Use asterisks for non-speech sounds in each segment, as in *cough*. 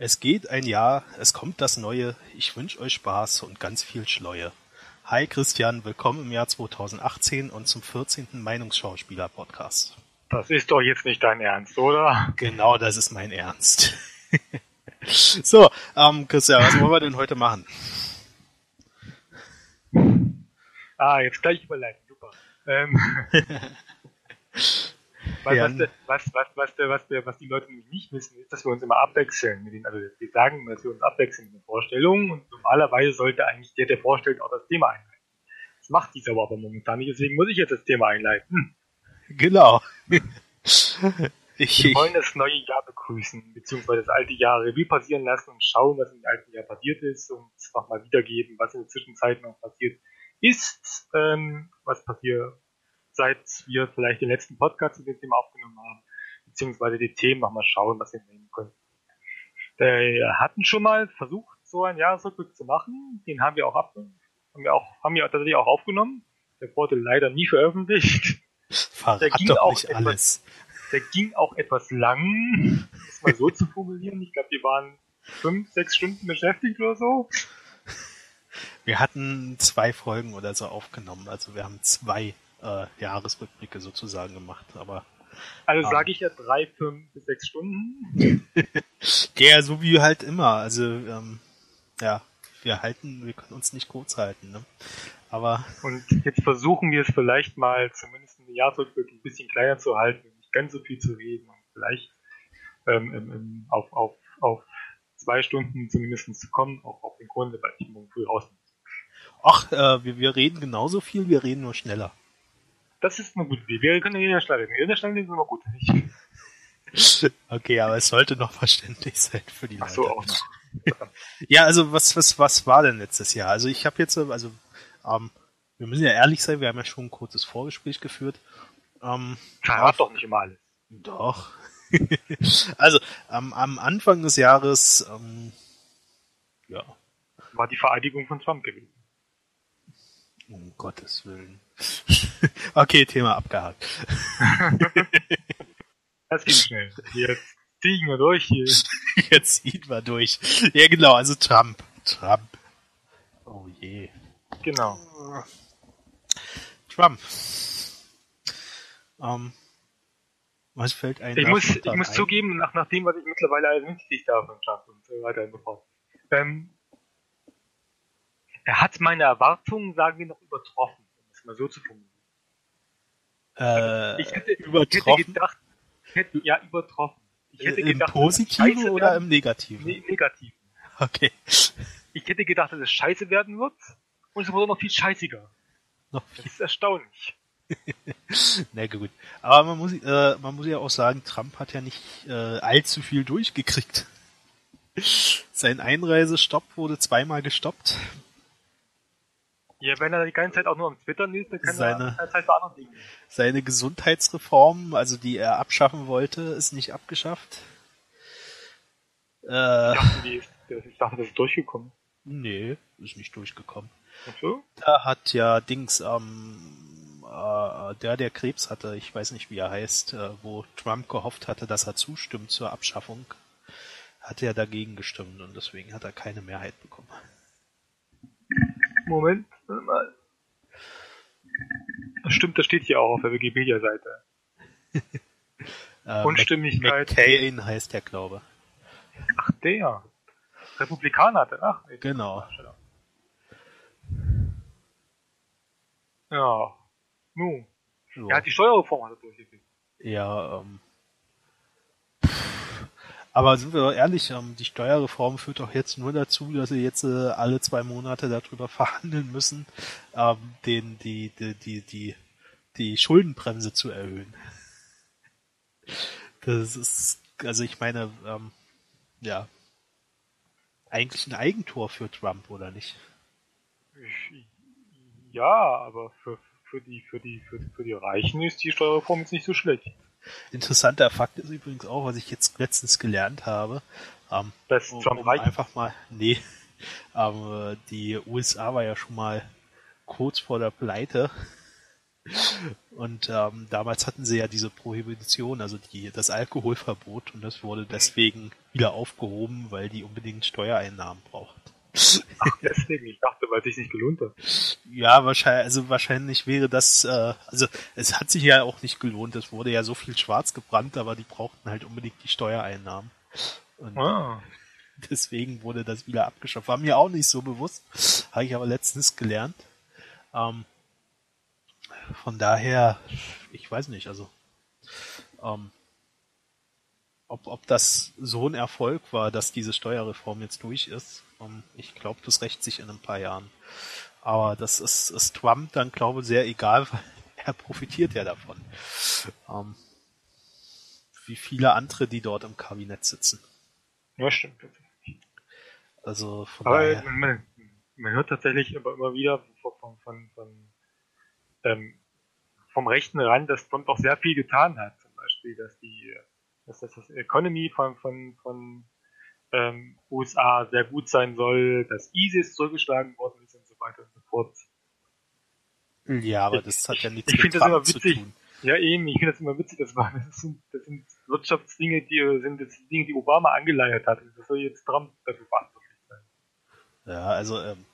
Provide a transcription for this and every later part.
Es geht ein Jahr, es kommt das Neue. Ich wünsche euch Spaß und ganz viel Schleue. Hi Christian, willkommen im Jahr 2018 und zum 14. Meinungsschauspieler-Podcast. Das ist doch jetzt nicht dein Ernst, oder? Genau, das ist mein Ernst. *laughs* so, ähm, Christian, was wollen wir denn heute machen? Ah, jetzt gleich überleiten, super. Ähm, *laughs* was, Ja. was, was, was, was, was, die Leute nämlich nicht wissen, ist, dass wir uns immer abwechseln. Mit den, also wir sagen, dass wir uns abwechseln mit den Vorstellungen und normalerweise sollte eigentlich der, der vorstellt, auch das Thema einleiten. Das macht dies aber, aber momentan nicht, deswegen muss ich jetzt das Thema einleiten. Genau. *laughs* ich, Wir wollen das neue Jahr begrüßen, beziehungsweise das alte Jahr Revue passieren lassen und schauen, was im alten Jahr passiert ist und nochmal wiedergeben, was in der Zwischenzeit noch passiert ist, ähm, was passiert, seit wir vielleicht den letzten Podcast zu dem Thema aufgenommen haben, beziehungsweise die Themen nochmal schauen, was wir nehmen können. Wir hatten schon mal versucht, so einen Jahresrückblick zu machen, den haben wir auch ab, haben wir auch, haben wir tatsächlich auch aufgenommen. Der wurde leider nie veröffentlicht. verrat der ging auch etwas- alles. Der ging auch etwas lang, um es mal so zu formulieren. Ich glaube, wir waren fünf, sechs Stunden beschäftigt oder so. Wir hatten zwei Folgen oder so aufgenommen, also wir haben zwei äh, Jahresrückblicke sozusagen gemacht, aber Also Ah. sage ich ja drei, fünf bis sechs Stunden. *laughs* ja, so wie halt immer, also ähm, ja, wir halten, wir können uns nicht kurz halten, ne? Aber Und jetzt versuchen wir es vielleicht mal, zumindest den Jahresrückblick ein bisschen kleiner zu halten nicht ganz so viel zu reden und vielleicht ähm, ähm, ähm, auf, auf, auf zwei Stunden zumindest zu kommen, auch auf den Grunde, weil ich morgen früh raus muss. ach, äh, wir, wir reden genauso viel, wir reden nur schneller. Das ist eine gute Idee. Wir können ja in der Schnelle reden. In der Schnelle ist immer gut. *laughs* Okay, aber es sollte noch verständlich sein für die Ach so, Leute. auch noch. *laughs* Ja, also was, was, was war denn letztes Jahr? Also ich habe jetzt, also ähm, wir müssen ja ehrlich sein, wir haben ja schon ein kurzes Vorgespräch geführt. Ähm, Verrat doch nicht immer alles. Doch. *laughs* also ähm, am Anfang des Jahres, ähm, ja, War die Vereidigung von Trump gewesen. Um Gottes Willen. *laughs* okay, Thema abgehakt. *laughs* Das ging schnell. Jetzt ziehen wir durch hier. *laughs* Jetzt ziehen wir durch. Ja, genau, also Trump. Trump. Oh je. Genau. Trump. Ähm, was fällt einem Ich da muss, ich muss ein? zugeben, nach, nach dem, was ich mittlerweile alles mitgekriegt habe von Trump und so weiter und so fort. Ähm, er hat meine Erwartungen, sagen wir, noch übertroffen, um es mal so zu formulieren. Äh, Ich hätte, ich hätte übertroffen? gedacht, ich hätte, ja, übertroffen. Ich hätte Im gedacht, Positiven oder werden- im Negativen? Nee, negativ. Okay. Ich hätte gedacht, dass es scheiße werden wird und es wurde noch viel scheißiger. Noch Das ist erstaunlich. *laughs* Na gut. Aber man muss, äh, man muss ja auch sagen, Trump hat ja nicht äh, allzu viel durchgekriegt. *laughs* Sein Einreisestopp wurde zweimal gestoppt. Ja, wenn er die ganze Zeit auch nur am Twittern ist, dann kann Seine- er Zeit für andere Dinge. Seine Gesundheitsreform, also die er abschaffen wollte, ist nicht abgeschafft. Ich Äh, dachte, die ist, ich dachte, das ist durchgekommen. nee, ist nicht durchgekommen. Ach so? Da hat ja Dings, ähm, äh, der, der Krebs hatte, ich weiß nicht, wie er heißt, äh, wo Trump gehofft hatte, dass er zustimmt zur Abschaffung, hat er dagegen gestimmt und deswegen hat er keine Mehrheit bekommen. Moment, mal. Das stimmt, das steht hier auch auf der Wikipedia-Seite. Äh, Unstimmigkeit. McCain heißt der, glaube. Ach, der. Republikaner hat er. Ach. Genau. Ja. Nu. So. Er hat die Steuerreform hat er durchgeführt. Ja, ähm. Aber sind wir doch ehrlich, ähm, die Steuerreform führt doch jetzt nur dazu, dass sie jetzt äh, alle zwei Monate darüber *laughs* verhandeln müssen, ähm, den, die, die, die, die, die Schuldenbremse zu erhöhen. Das ist, also ich meine, ähm, ja, eigentlich ein Eigentor für Trump, oder nicht? Ich- Ja, aber für, für die, für die, für, für die Reichen ist die Steuerreform jetzt nicht so schlecht. Interessanter Fakt ist übrigens auch, was ich jetzt letztens gelernt habe, ähm, Dass um, Trump um einfach mal, nee, aber *laughs* die USA war ja schon mal kurz vor der Pleite. Und ähm, damals hatten sie ja diese Prohibition, also die, das Alkoholverbot, und das wurde deswegen wieder aufgehoben, weil die unbedingt Steuereinnahmen braucht. Ach, deswegen, ich dachte, weil es sich nicht gelohnt hat. Ja, wahrscheinlich, also wahrscheinlich wäre das, äh, also es hat sich ja auch nicht gelohnt, es wurde ja so viel schwarz gebrannt, aber die brauchten halt unbedingt die Steuereinnahmen. Und Ah. deswegen wurde das wieder abgeschafft. War mir auch nicht so bewusst, habe ich aber letztens gelernt. Ähm, von daher, ich weiß nicht, also ähm, ob, ob das so ein Erfolg war, dass diese Steuerreform jetzt durch ist. Ähm, ich glaube, das rächt sich in ein paar Jahren. Aber das ist, ist Trump dann, glaube ich, sehr egal, *laughs* weil er profitiert ja davon. Ähm, wie viele andere, die dort im Kabinett sitzen. Ja, stimmt. Also von Aber daher. man, man hört tatsächlich aber immer wieder von, von, von, von ähm, vom rechten Rand, dass Trump auch sehr viel getan hat. Zum Beispiel, dass die, dass das, das Economy von, von, von ähm, USA sehr gut sein soll, dass ISIS zurückgeschlagen worden ist und so weiter und so fort. Ja, aber das hat ja nichts Ich mit finde das immer Trump zu witzig. tun. Ja, eben, ich finde das immer witzig, das, war, *laughs* das, sind, das sind Wirtschaftsdinge, die sind das Dinge, die Obama angeleiert hat. Das soll jetzt Trump dafür verantwortlich sein. Ja, also ähm,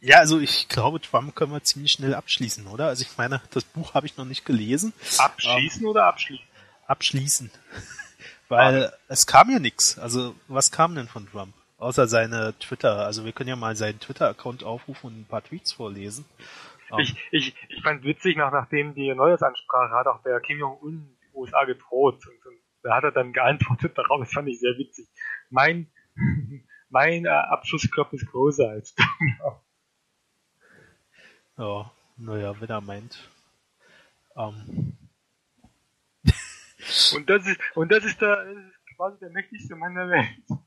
ja, also ich glaube, Trump können wir ziemlich schnell abschließen, oder? Also ich meine, das Buch habe ich noch nicht gelesen. Abschießen oder abschließen? Abschließen. *laughs* Weil es kam ja nichts. Also was kam denn von Trump? Außer seine Twitter. Also wir können ja mal seinen Twitter-Account aufrufen und ein paar Tweets vorlesen. Ähm, Ich, ich, ich fand witzig, nach, nachdem die Neujahrsansprache hat auch der Kim Jong-un die USA gedroht. Und, und da hat er dann geantwortet darauf, das fand ich sehr witzig. Mein, *laughs* mein äh, Abschusskopf ist größer als *laughs* du. ja, naja, wenn er meint. Ähm, Und das ist, und das ist, der, das ist quasi der mächtigste Mann der Welt.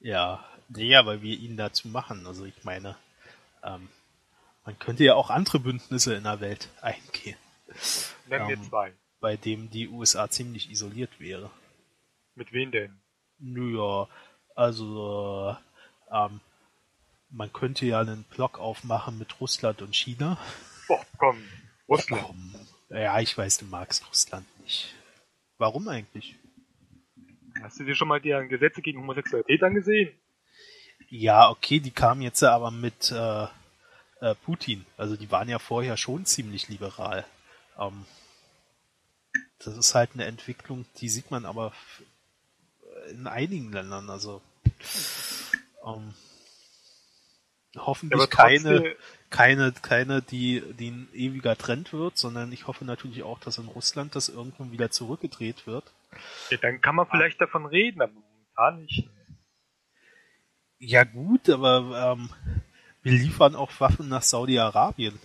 ja, nee, aber wir ihn dazu machen. Also ich meine, ähm, man könnte ja auch andere Bündnisse in der Welt eingehen, Nennen wir Ähm. zwei. bei dem die USA ziemlich isoliert wäre. Mit wem denn? Naja, also ähm, man könnte ja einen Block aufmachen mit Russland und China. Boah, komm, Russland. Ja, ich weiß, du magst Russland nicht. Warum eigentlich? Hast du dir schon mal die Gesetze gegen Homosexualität angesehen? Ja, okay, die kamen jetzt aber mit äh, äh, Putin. Also die waren ja vorher schon ziemlich liberal. Ähm, das ist halt eine Entwicklung, die sieht man aber in einigen Ländern. Also ähm, hoffentlich Aber keine, keine, keine, die, die ein ewiger Trend wird, sondern ich hoffe natürlich auch, dass in Russland das irgendwann wieder zurückgedreht wird. Ja, dann kann man vielleicht davon reden, aber momentan nicht. Ja gut, aber ähm, wir liefern auch Waffen nach Saudi-Arabien.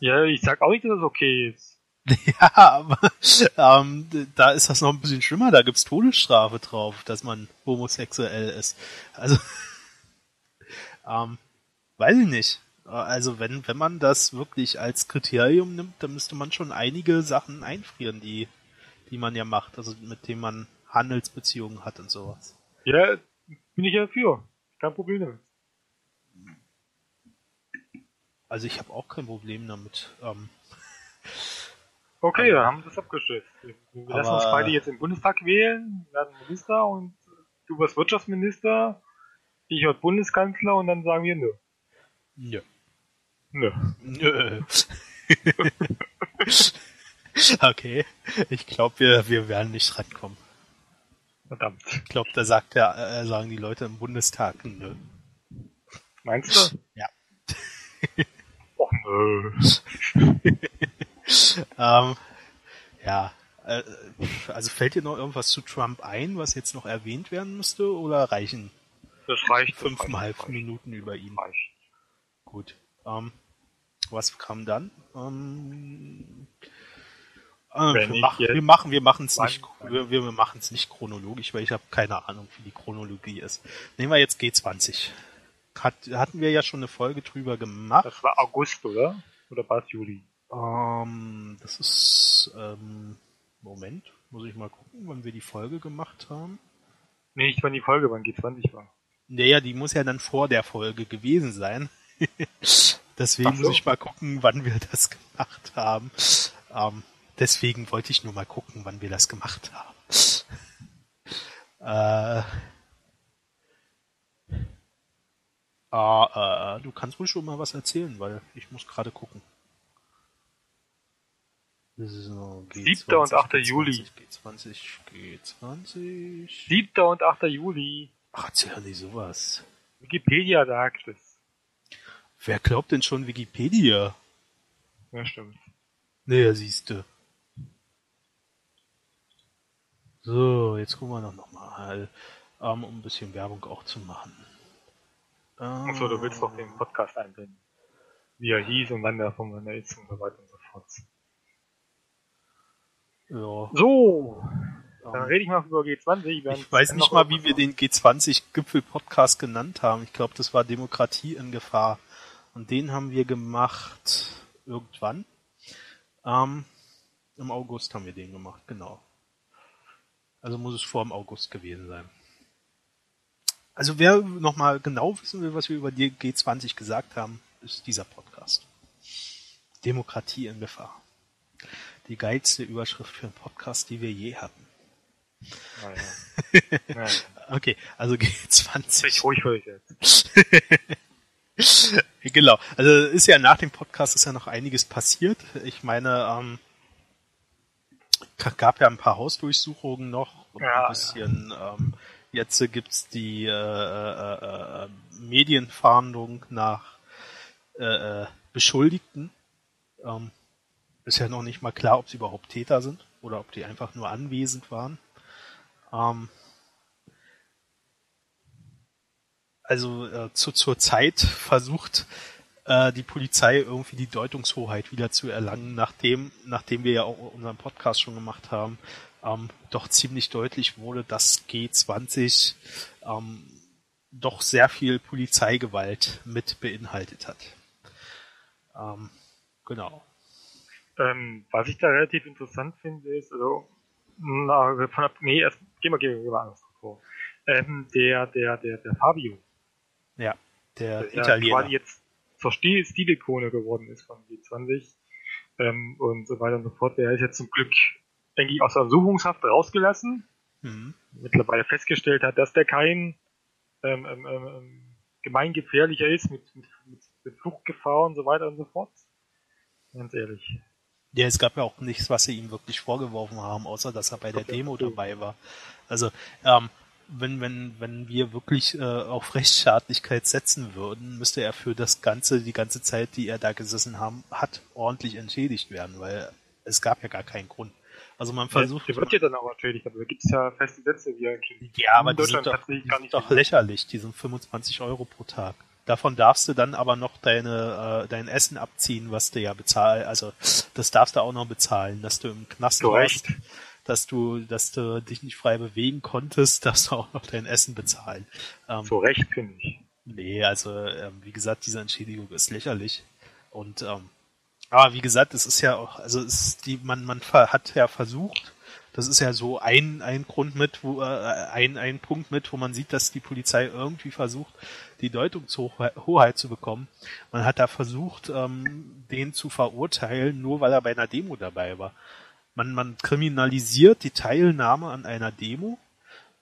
Ja, ich sag auch nicht, dass das okay ist. *laughs* Ja, aber ähm, da ist das noch ein bisschen schlimmer. Da gibt's Todesstrafe drauf, dass man homosexuell ist. Also, *laughs* ähm, weiß ich nicht. Also wenn wenn man das wirklich als Kriterium nimmt, dann müsste man schon einige Sachen einfrieren, die die man ja macht, also mit denen man Handelsbeziehungen hat und sowas. Ja, bin ich ja für. Kein Problem damit. Also ich habe auch kein Problem damit. Ähm, Okay, dann haben wir das abgeschlossen. Wir, lassen uns beide jetzt im Bundestag wählen, werden Minister und du wirst Wirtschaftsminister, ich werde Bundeskanzler und dann sagen wir nö. nö. Nö. Nö. *laughs* okay. Ich glaube, wir, wir werden nicht rankommen. Verdammt. Ich glaube, da sagt der, äh, sagen die Leute im Bundestag nö. Meinst du? Ja. Och nö. *laughs* Ähm, ja. Äh, also fällt dir noch irgendwas zu Trump ein, was jetzt noch erwähnt werden müsste, oder reichen Das reicht. fünfeinhalb Minuten über ihn? das reicht. Gut. Ähm, was kam dann? Ähm, äh, wir, ich machen, jetzt- wir machen, wir machen es nicht, wir, wir machen es nicht chronologisch, weil ich habe keine Ahnung, wie die Chronologie ist. Nehmen wir jetzt G20. Hat, hatten wir ja schon eine Folge drüber gemacht. Das war August, oder? Oder war es Juli? Ähm, das ist, ähm, Moment, muss ich mal gucken, wann wir die Folge gemacht haben. Nee, nicht wann die Folge, wann G20 war. Naja, die muss ja dann vor der Folge gewesen sein. *laughs* Deswegen muss ich mal gucken, wann wir das gemacht haben. Ähm, deswegen wollte ich nur mal gucken, wann wir das gemacht haben. Äh, ah, äh, du kannst wohl schon mal was erzählen, weil ich muss gerade gucken. So, G20, 7. und 8. G20, Juli. G20, G20. 7. und 8. Juli. Ach, erzähl doch nicht sowas. Wikipedia sagt es. Wer glaubt denn schon Wikipedia? Ja, stimmt. Naja, siehste. So, jetzt gucken wir noch, noch mal, ähm, um ein bisschen Werbung auch zu machen. Ähm, Achso, du willst doch den Podcast einblenden. Wie er hieß und wann der von wann er ist und so weiter und so fort. Ja, So, dann rede ich mal über G20. während ich weiß nicht mal, wie wir den G20-Gipfel-Podcast genannt haben. Ich glaube, das war Demokratie in Gefahr. Und den haben wir gemacht irgendwann. Ähm, Im August haben wir den gemacht, genau. Also muss es vor dem August gewesen sein. Also wer nochmal genau wissen will, was wir über die G20 gesagt haben, ist dieser Podcast. Demokratie in Gefahr. Die geilste Überschrift für einen Podcast, die wir je hatten. Naja. *laughs* naja. Okay, also G20. Sprich ruhig für dich jetzt. *laughs* *laughs* genau. Also ist ja nach dem Podcast ist ja noch einiges passiert. Ich meine, ähm, gab ja ein paar Hausdurchsuchungen noch und Ja, ein bisschen. Ähm, jetzt äh, gibt's die äh, äh, äh, Medienfahndung nach äh, äh, Beschuldigten. Ähm, ist ja noch nicht mal klar, ob sie überhaupt Täter sind oder ob die einfach nur anwesend waren. Ähm, also äh, zu, zur Zeit versucht äh, die Polizei irgendwie die Deutungshoheit wieder zu erlangen, nachdem, nachdem wir ja auch unseren Podcast schon gemacht haben, ähm, doch ziemlich deutlich wurde, dass G20 ähm, doch sehr viel Polizeigewalt mit beinhaltet hat. Ähm, genau. Ähm, was ich da relativ interessant finde, ist, also, na, von, nee, erst, gehen wir, gehen wir anders vor. Ähm, der, der, der, der Fabio, Ja, der der Italiener. quasi jetzt zur Stil- Stilikone geworden ist von G20, ähm, und so weiter und so fort, der ist jetzt zum Glück, denke ich, aus der Untersuchungshaft rausgelassen, Mhm. mittlerweile festgestellt hat, dass der kein ähm, ähm, ähm, ähm, gemeingefährlicher ist mit, mit, mit, Fluchtgefahr und so weiter und so fort. Ganz ehrlich. Ja, es gab ja auch nichts, was sie ihm wirklich vorgeworfen haben, außer dass er bei der Demo dabei war. Also, ähm, wenn, wenn, wenn wir wirklich äh, auf Rechtsstaatlichkeit setzen würden, müsste er für das Ganze, die ganze Zeit, die er da gesessen haben, hat, ordentlich entschädigt werden, weil es gab ja gar keinen Grund. Also man versucht. Der wird ja dann auch entschädigt, aber da gibt es ja feste Sätze, wie er entschädigt Ja, aber In die sind Deutschland doch, die sind doch lächerlich, die sind 25 Euro pro Tag. Davon darfst du dann aber noch deine, äh, dein Essen abziehen, was du ja bezahlst. Also das darfst du auch noch bezahlen, dass du im Knast Zu warst, Recht. Dass du, dass du dich nicht frei bewegen konntest, darfst du auch noch dein Essen bezahlen. Ähm, Zu Recht, finde ich. Nee, also ähm, wie gesagt, diese Entschädigung ist lächerlich. Und ähm, aber wie gesagt, es ist ja auch, also es die, man, man hat ja versucht, das ist ja so ein, ein Grund mit, wo, äh, ein, ein Punkt mit, wo man sieht, dass die Polizei irgendwie versucht, die Deutungshoheit zu bekommen. Man hat da versucht, ähm, den zu verurteilen, nur weil er bei einer Demo dabei war. Man, man kriminalisiert die Teilnahme an einer Demo,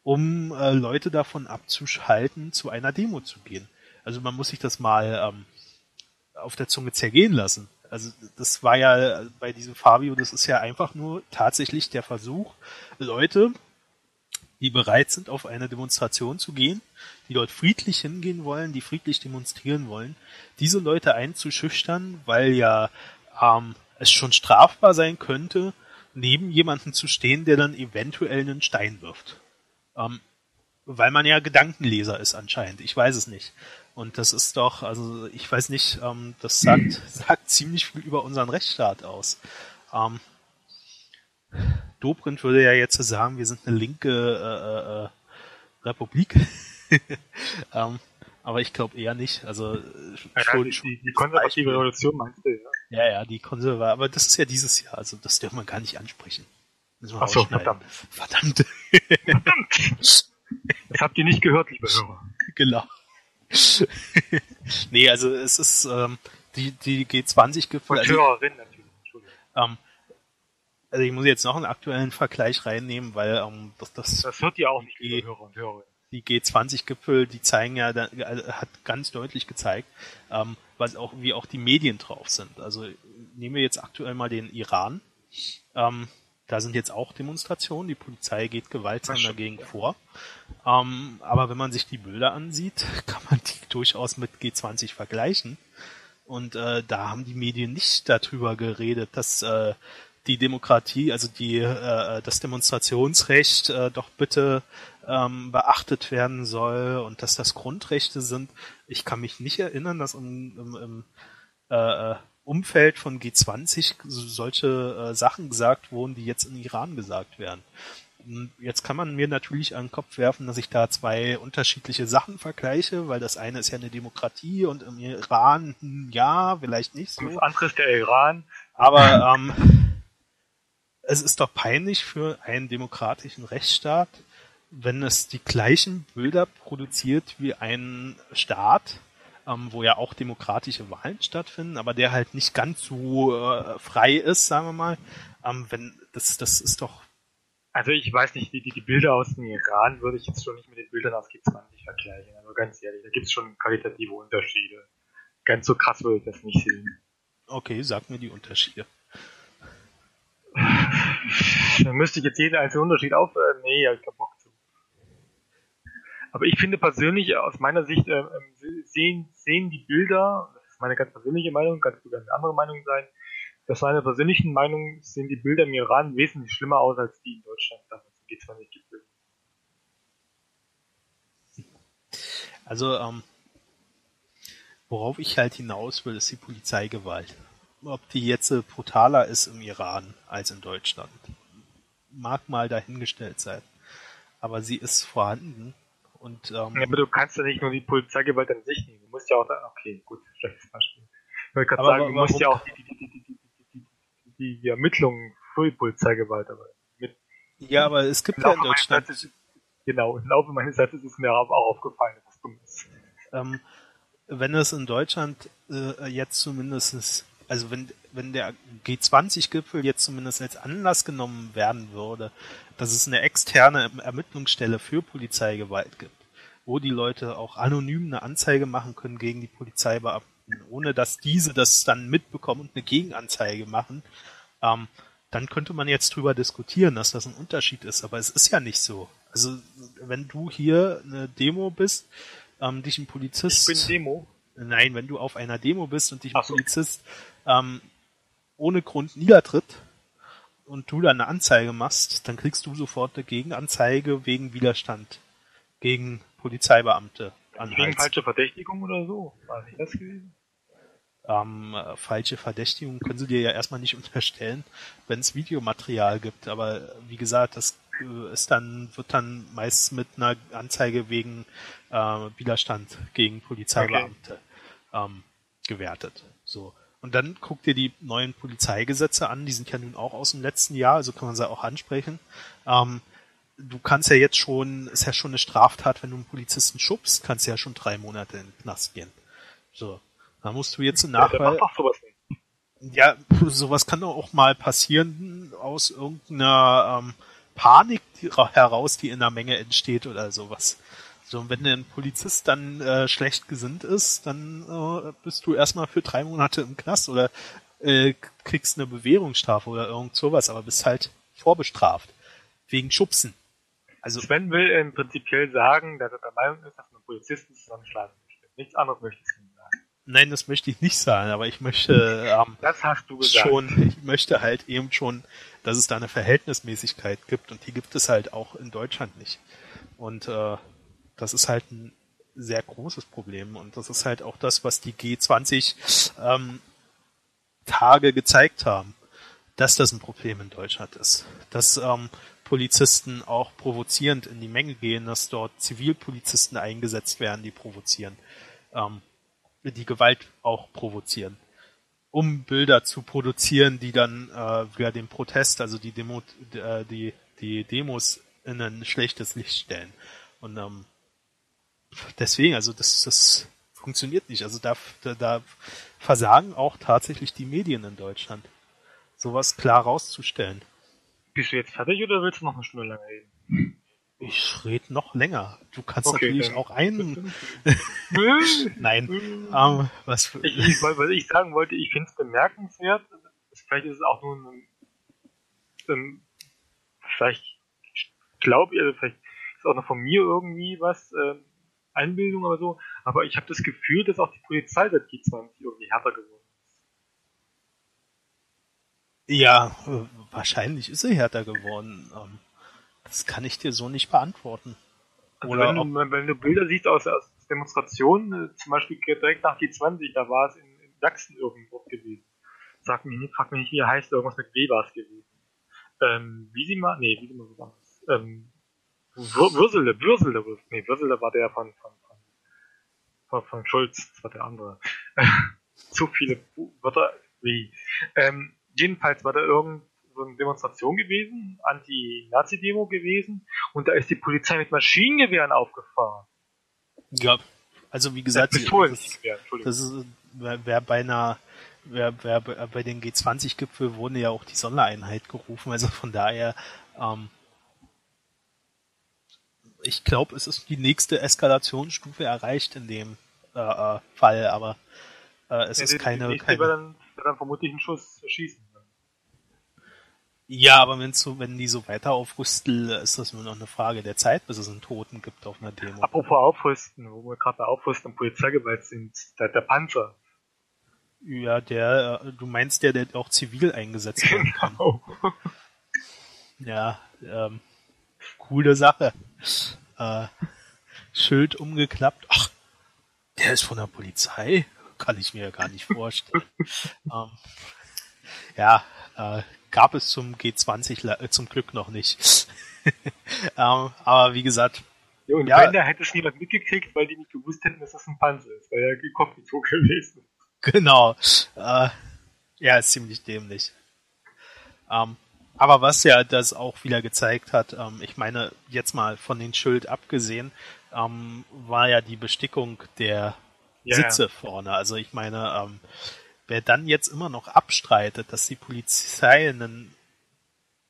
um äh, Leute davon abzuhalten, zu einer Demo zu gehen. Also man muss sich das mal ähm, auf der Zunge zergehen lassen. Also das war ja bei diesem Fabio, das ist ja einfach nur tatsächlich der Versuch, Leute, die bereit sind, auf eine Demonstration zu gehen, die dort friedlich hingehen wollen, die friedlich demonstrieren wollen, diese Leute einzuschüchtern, weil ja ähm, es schon strafbar sein könnte, neben jemanden zu stehen, der dann eventuell einen Stein wirft. Ähm, weil man ja Gedankenleser ist anscheinend. Ich weiß es nicht. Und das ist doch, also ich weiß nicht, ähm, das sagt, *laughs* sagt ziemlich viel über unseren Rechtsstaat aus. Ähm, Dobrindt würde ja jetzt sagen, wir sind eine linke äh, äh, Republik. *laughs* ähm, aber ich glaube eher nicht. Also äh, Ja, schon, die, die, konservative. Revolution meinst du, ja? Ja, ja, die Konserva, aber das ist ja dieses Jahr, also das darf man gar nicht ansprechen. Wir Ach so, rausschneiden. verdammt. Verdammt. Das habt ihr nicht gehört, liebe Hörer. genau. nee, also es ist, ähm, die, die G20-Gipfel. Also, Hörerin natürlich, Entschuldigung. Ähm, also ich muss jetzt noch einen aktuellen Vergleich reinnehmen, weil ähm, das, das, das hört ihr auch nicht, liebe Hörer und Hörerinnen die G20-Gipfel, die zeigen ja, hat ganz deutlich gezeigt, ähm, was auch, wie auch die Medien drauf sind. Also nehmen wir jetzt aktuell mal den Iran. Ähm, da sind jetzt auch Demonstrationen, die Polizei geht gewaltsam dagegen vor. Ähm, aber wenn man sich die Bilder ansieht, *laughs* kann man die durchaus mit G20 vergleichen. Und äh, da haben die Medien nicht darüber geredet, dass äh, die Demokratie, also die äh, das Demonstrationsrecht äh, doch bitte ähm, beachtet werden soll und dass das Grundrechte sind. Ich kann mich nicht erinnern, dass im, im, im äh, Umfeld von G20 solche äh, Sachen gesagt wurden, die jetzt in Iran gesagt werden. Und jetzt kann man mir natürlich an den Kopf werfen, dass ich da zwei unterschiedliche Sachen vergleiche, weil das eine ist ja eine Demokratie und im Iran, hm, ja, vielleicht nicht so. Das andere ist der Iran. Aber ähm, es ist doch peinlich für einen demokratischen Rechtsstaat, wenn es die gleichen Bilder produziert wie ein Staat, ähm, wo ja auch demokratische Wahlen stattfinden, aber der halt nicht ganz so äh, frei ist, sagen wir mal, ähm, wenn das das ist doch also ich weiß nicht, die, die, die Bilder aus dem Iran würde ich jetzt schon nicht mit den Bildern aus G20 vergleichen. Also ganz ehrlich, da gibt es schon qualitative Unterschiede. Ganz so krass würde ich das nicht sehen. Okay, sag mir die Unterschiede. *laughs* Dann müsste ich jetzt jeden einzelnen Unterschied auf. Äh, nee, ich zu. Aber ich finde persönlich, aus meiner Sicht, äh, sehen, sehen die Bilder, das ist meine ganz persönliche Meinung, kann sogar eine andere Meinung sein, aus meiner persönlichen Meinung sehen die Bilder im Iran wesentlich schlimmer aus als die in Deutschland damals G20 Gipfel. Also, ähm, worauf ich halt hinaus will, ist die Polizeigewalt. Ob die jetzt brutaler ist im Iran als in Deutschland, mag mal dahingestellt sein. Aber sie ist vorhanden und, ähm, ja, aber du kannst ja nicht nur die Polizeigewalt an sich nehmen. Du musst ja auch okay, gut, schlechtes Beispiel. Ich wollte gerade sagen, du musst ja auch die, die, die, die, Ermittlungen für die Polizeigewalt aber mit. Ja, aber es gibt ja in Deutschland. Genau, im Laufe meines Satzes ist mir auch aufgefallen, dass das dumm ist. Ähm, wenn es in Deutschland äh, jetzt zumindest, also wenn, wenn der G20-Gipfel jetzt zumindest als Anlass genommen werden würde, dass es eine externe Ermittlungsstelle für Polizeigewalt gibt, wo die Leute auch anonym eine Anzeige machen können gegen die Polizeibeamten, ohne dass diese das dann mitbekommen und eine Gegenanzeige machen, ähm, dann könnte man jetzt drüber diskutieren, dass das ein Unterschied ist. Aber es ist ja nicht so. Also wenn du hier eine Demo bist, ähm, dich ein Polizist. Ich bin Demo. Nein, wenn du auf einer Demo bist und dich ein so. Polizist ähm, ohne Grund niedertritt, und du dann eine Anzeige machst, dann kriegst du sofort eine Gegenanzeige wegen Widerstand gegen Polizeibeamte. Wegen falsche Verdächtigung oder so? War nicht das gewesen? Ähm, falsche Verdächtigung können sie dir ja erstmal nicht *laughs* unterstellen, wenn es Videomaterial gibt. Aber wie gesagt, das äh, ist dann, wird dann meist mit einer Anzeige wegen äh, Widerstand gegen Polizeibeamte okay. ähm, gewertet. Und dann guck dir die neuen Polizeigesetze an, die sind ja nun auch aus dem letzten Jahr, also kann man sie auch ansprechen. Ähm, du kannst ja jetzt schon, ist ja schon eine Straftat, wenn du einen Polizisten schubst, kannst ja schon drei Monate in den Knast gehen. So. Da musst du jetzt im Nachweis. Ja, sowas ja, sowas kann doch auch mal passieren aus irgendeiner ähm, Panik heraus, die in der Menge entsteht oder sowas. So, und wenn ein Polizist dann äh, schlecht gesinnt ist, dann äh, bist du erstmal für drei Monate im Knast oder äh, kriegst eine Bewährungsstrafe oder irgend sowas, aber bist halt vorbestraft. Wegen Schubsen. Also Sven will im prinzipiell sagen, dass er der Meinung ist, dass man Polizisten zusammenschlagen möchte. Nichts anderes möchte ich sagen. Nein, das möchte ich nicht sagen, aber ich möchte ähm, das hast du gesagt. schon, ich möchte halt eben schon, dass es da eine Verhältnismäßigkeit gibt und die gibt es halt auch in Deutschland nicht. Und äh, das ist halt ein sehr großes Problem und das ist halt auch das, was die G20 ähm, Tage gezeigt haben, dass das ein Problem in Deutschland ist, dass ähm, Polizisten auch provozierend in die Menge gehen, dass dort Zivilpolizisten eingesetzt werden, die provozieren, ähm, die Gewalt auch provozieren, um Bilder zu produzieren, die dann äh, wieder den Protest, also die Demo, äh, die die Demos in ein schlechtes Licht stellen. Und ähm, deswegen, also das, das funktioniert nicht. Also da, da, da versagen auch tatsächlich die Medien in Deutschland, sowas klar rauszustellen. Bist du jetzt fertig oder willst du noch eine Stunde lang reden? Ich rede noch länger. Du kannst okay, natürlich auch einen. *laughs* Nein. ähm, was ich, ich, was ich sagen wollte, ich finde es bemerkenswert. Vielleicht ist es auch nur ein, ein vielleicht glaube ich, also vielleicht ist auch noch von mir irgendwie was, äh, Einbildung oder so, aber ich habe das Gefühl, dass auch die Polizei seit G20 irgendwie härter geworden ist. Ja, wahrscheinlich ist sie härter geworden. Ähm, das kann ich dir so nicht beantworten. Also wenn, du, wenn du Bilder siehst aus, aus Demonstrationen, äh, zum Beispiel direkt nach G20, da war es in, in Sachsen irgendwo gewesen. Sag mir nicht, frag mich nicht, wie er heißt, irgendwas mit W war es gewesen. Ähm, wie sie mal, nee, wie sie mal so war ähm, Würsele, Würsele, nee, Würsele war der von, von, von, von Schulz, das war der andere. *laughs* Zu viele Wörter, wie. Ähm, jedenfalls war da irgend so eine Demonstration gewesen, Anti-Nazi-Demo gewesen, und da ist die Polizei mit Maschinengewehren aufgefahren. Ja, also wie gesagt, das, das ist, wer, wer bei einer wer, wer, bei den G20-Gipfel wurde ja auch die Sondereinheit gerufen, also von daher ähm, ich glaube, es ist die nächste Eskalationsstufe erreicht in dem äh, äh, Fall, aber äh, es ja, ist keine. Die keine... Dann, dann vermutlich einen Schuss schießen. Ja, aber wenn so, wenn die so weiter aufrüsten, ist das nur noch eine Frage der Zeit, bis es einen Toten gibt auf einer Demo. Apropos Aufrüsten, wo wir gerade bei Aufrüsten und Polizeigewalt sind, der, der Panzer. Ja, der, äh, du meinst der, der auch zivil eingesetzt werden *laughs* kann. Genau. Ja, ähm, coole Sache. Äh, Schild umgeklappt. Ach, der ist von der Polizei? Kann ich mir gar nicht vorstellen. *laughs* ähm, ja, äh, gab es zum G20 äh, zum Glück noch nicht. *laughs* ähm, aber wie gesagt. Ja, und ja, wenn, da hätte es niemand mitgekriegt, weil die nicht gewusst hätten, dass das ein Panzer ist, weil er gekocht so gewesen. Genau. Äh, ja, ist ziemlich dämlich. Ähm, aber was ja das auch wieder gezeigt hat, ähm, ich meine, jetzt mal von den Schild abgesehen, ähm, war ja die Bestickung der ja, Sitze vorne. Also ich meine, ähm, wer dann jetzt immer noch abstreitet, dass die Polizei einen,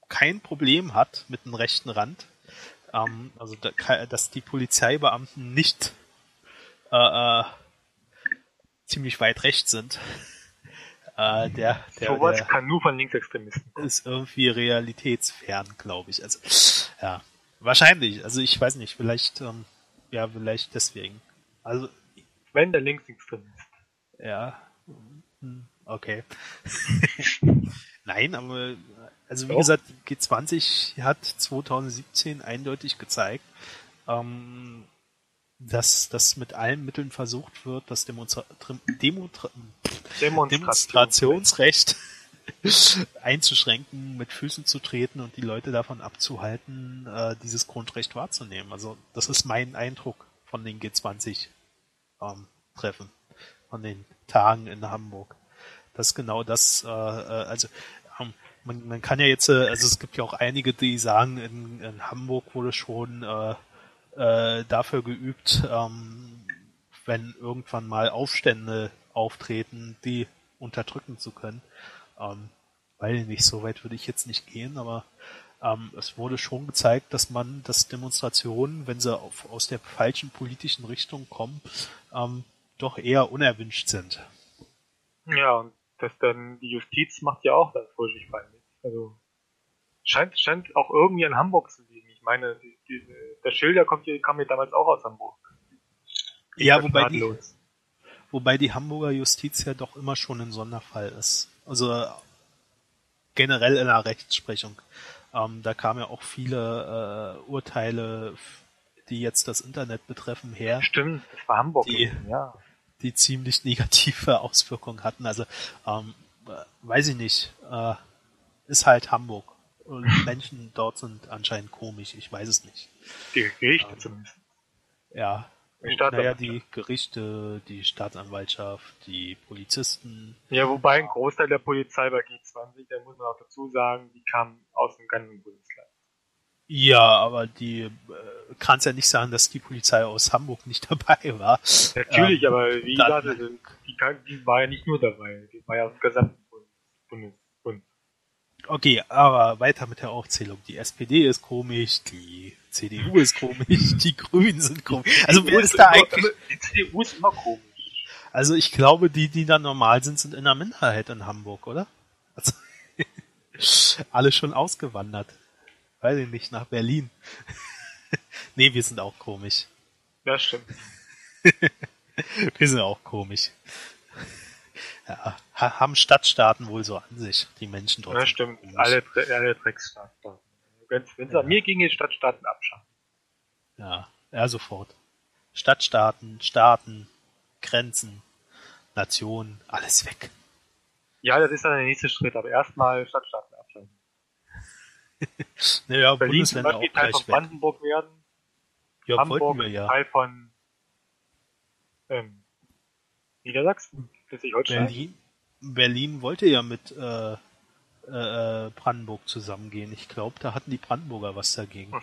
kein Problem hat mit dem rechten Rand, ähm, also da, dass die Polizeibeamten nicht äh, äh, ziemlich weit rechts sind, äh, der, der, Sowas der kann nur von Linksextremisten. Ist irgendwie realitätsfern, glaube ich. Also, ja. Wahrscheinlich. Also ich weiß nicht, vielleicht, ähm, ja, vielleicht deswegen. Also. Wenn der Linksextremist. Ja. Hm, okay. *laughs* Nein, aber also wie Doch. gesagt, G20 hat 2017 eindeutig gezeigt, ähm, dass das mit allen Mitteln versucht wird, das Demonstra Demonstra Demonstrationsrecht *laughs* einzuschränken, mit Füßen zu treten und die Leute davon abzuhalten, äh, dieses Grundrecht wahrzunehmen. Also das ist mein Eindruck von den G20 ähm, von den Tagen in Hamburg. Das genau das, äh, äh, also ähm, man, man kann ja jetzt, äh, also es gibt ja auch einige, die sagen, in, in Hamburg wurde schon äh, dafür geübt, ähm, wenn irgendwann mal Aufstände auftreten, die unterdrücken zu können. Ähm, weil nicht, so weit würde ich jetzt nicht gehen, aber ähm, es wurde schon gezeigt, dass man, dass Demonstrationen, wenn sie auf, aus der falschen politischen Richtung kommen, ähm, doch eher unerwünscht sind. Ja, und das dann, die Justiz macht ja auch dann furchtbar mit. Also, scheint, scheint auch irgendwie in Hamburg zu liegen. Ich meine, die, die, der Schilder kommt hier, kam mir damals auch aus Hamburg. Ja, wobei die, wobei die Hamburger Justiz ja doch immer schon ein Sonderfall ist. Also generell in der Rechtsprechung. Ähm, da kamen ja auch viele äh, Urteile, die jetzt das Internet betreffen, her. Stimmt, das war Hamburg, die, ja. Die ziemlich *laughs* negative Auswirkungen hatten. Also ähm, weiß ich nicht. Äh, ist halt Hamburg. Und *laughs* Menschen dort sind anscheinend komisch, ich weiß es nicht. Die Gerichte ähm, zumindest. Ja. Die naja, die Gerichte, die Staatsanwaltschaft, die Polizisten. Ja, wobei ein Großteil der Polizei bei G20, da muss man auch dazu sagen, die kam aus einem ganzen Bundesland. Ja, aber die äh, kannst ja nicht sagen, dass die Polizei aus Hamburg nicht *laughs* dabei war. Natürlich, ähm, aber wie gesagt, also, die, die, war ja nicht nur dabei, die war ja aus dem gesamten Bund. Okay, aber weiter mit der Aufzählung. Die SPD ist komisch, die CDU ist komisch, *laughs* die Grünen sind komisch. Also wer ist da eigentlich? Die CDU ist immer komisch. Also ich glaube, die, die da normal sind, sind in der Minderheit in Hamburg, oder? Also *laughs* alle schon ausgewandert. Weiß ich nicht, nach Berlin. *laughs* nee, wir sind auch komisch. Ja, stimmt. wir sind auch komisch. Ja, haben Stadtstaaten wohl so an sich, die Menschen trotzdem. Ja, stimmt. Alle, alle Drecksstaaten. Wenn es ja. an mir ginge, Stadtstaaten abschaffen. Ja, ja, sofort. Stadtstaaten, Staaten, Grenzen, Nationen, alles weg. Ja, das ist dann der nächste Schritt, aber erstmal Stadtstaaten abschaffen. *laughs* naja, Berlin zum Beispiel Teil von Brandenburg werden. Ja, Hamburg wir ja. Teil von ähm, Niedersachsen. Berlin, Berlin wollte ja mit äh, äh, Brandenburg zusammengehen. Ich glaube, da hatten die Brandenburger was dagegen. Ach,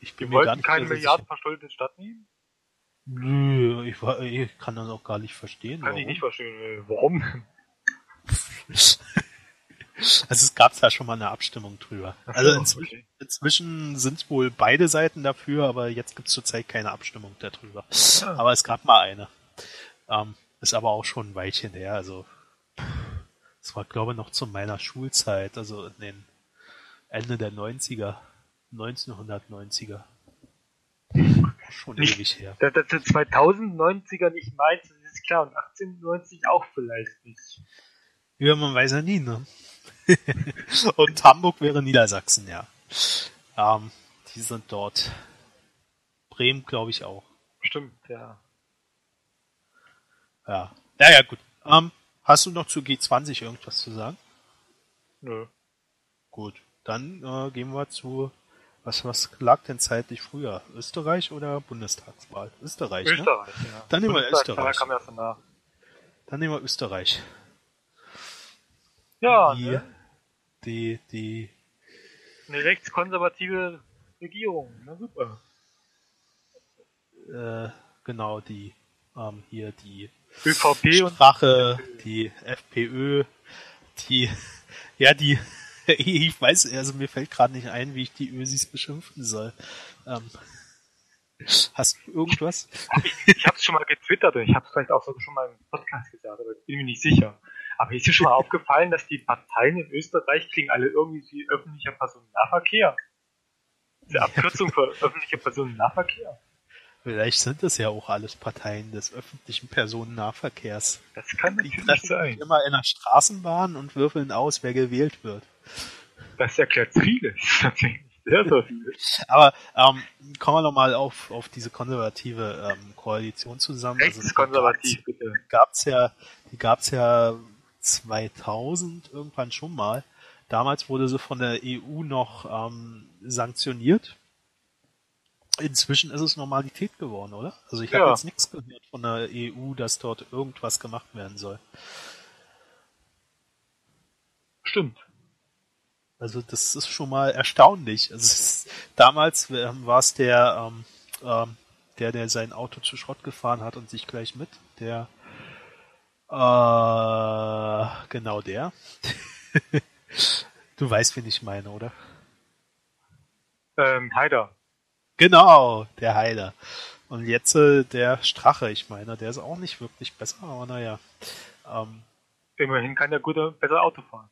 ich bin die mir wollten gar nicht keine Milliarden verschuldete Stadt nehmen? Nö, ich, ich, kann das auch gar nicht verstehen. Kann warum. ich nicht verstehen. Äh, warum? *laughs* also es gab da schon mal eine Abstimmung drüber. Also inzwischen, okay. inzwischen, sind wohl beide Seiten dafür, aber jetzt gibt es zurzeit keine Abstimmung darüber. Ah. Aber es gab mal eine. Ähm, ist aber auch schon ein Weilchen her. Also es war glaube ich noch zu meiner Schulzeit, also in den Ende der 90er, 1990er. Schon nicht, ewig her. Dass der 2090er nicht meint, das ist klar. Und 1890 auch vielleicht nicht. Ja, man weiß ja nie, ne? *laughs* Und Hamburg wäre Niedersachsen, ja. Ähm, die sind dort. Bremen, glaube ich, auch. Stimmt, ja. Ja. Naja, gut. Ähm, hast du noch zu G20 irgendwas zu sagen? Nö. Gut. Dann äh, gehen wir zu was, was lag denn zeitlich früher? Österreich oder Bundestagswahl? Österreich, ne? Österreich, ne? ja. Dann nehmen wir Österreich. Kam erst danach. Dann nehmen wir Österreich. Ja, die, ne? die, die, Eine rechtskonservative Regierung, na super. Äh, genau, die, ähm, hier die ÖVP und die FPÖ, die, ja, die *laughs* ich weiß, also mir fällt gerade nicht ein, wie ich die Ösis beschimpfen soll. Ähm, hast du irgendwas? Ich, ich habe es schon mal getwittert und ich habe es vielleicht auch schon mal im Podcast gesagt, aber ich bin mir nicht sicher. Aber ist dir schon mal aufgefallen, dass die Parteien in Österreich klingen alle irgendwie wie öffentlicher Personennahverkehr? Die Abkürzung für öffentlicher Personennahverkehr. Vielleicht sind das ja auch alles Parteien des öffentlichen Personennahverkehrs. Das kann natürlich die treffen sein. immer in der Straßenbahn und würfeln aus, wer gewählt wird. Das erklärt vieles, *laughs* tatsächlich. Sehr, sehr vieles. Aber ähm, kommen wir nochmal auf, auf diese konservative ähm, Koalition zusammen. Rechtskonservativ, also, bitte. Gab's ja, die gab's ja 2000 irgendwann schon mal. Damals wurde sie von der EU noch ähm, sanktioniert Inzwischen ist es Normalität geworden, oder? Also ich habe ja. jetzt nichts gehört von der EU, dass dort irgendwas gemacht werden soll. Stimmt. Also das ist schon mal erstaunlich. Also ist, damals ähm, war es der, ähm, ähm, der, der sein Auto zu Schrott gefahren hat und sich gleich mit, der, äh, genau der. *laughs* du weißt, wen ich meine, oder? Ähm, Heider. Genau, der Heiler. Und jetzt äh, der Strache, ich meine, der ist auch nicht wirklich besser, aber naja. Ähm, Immerhin kann der gute besser Auto fahren.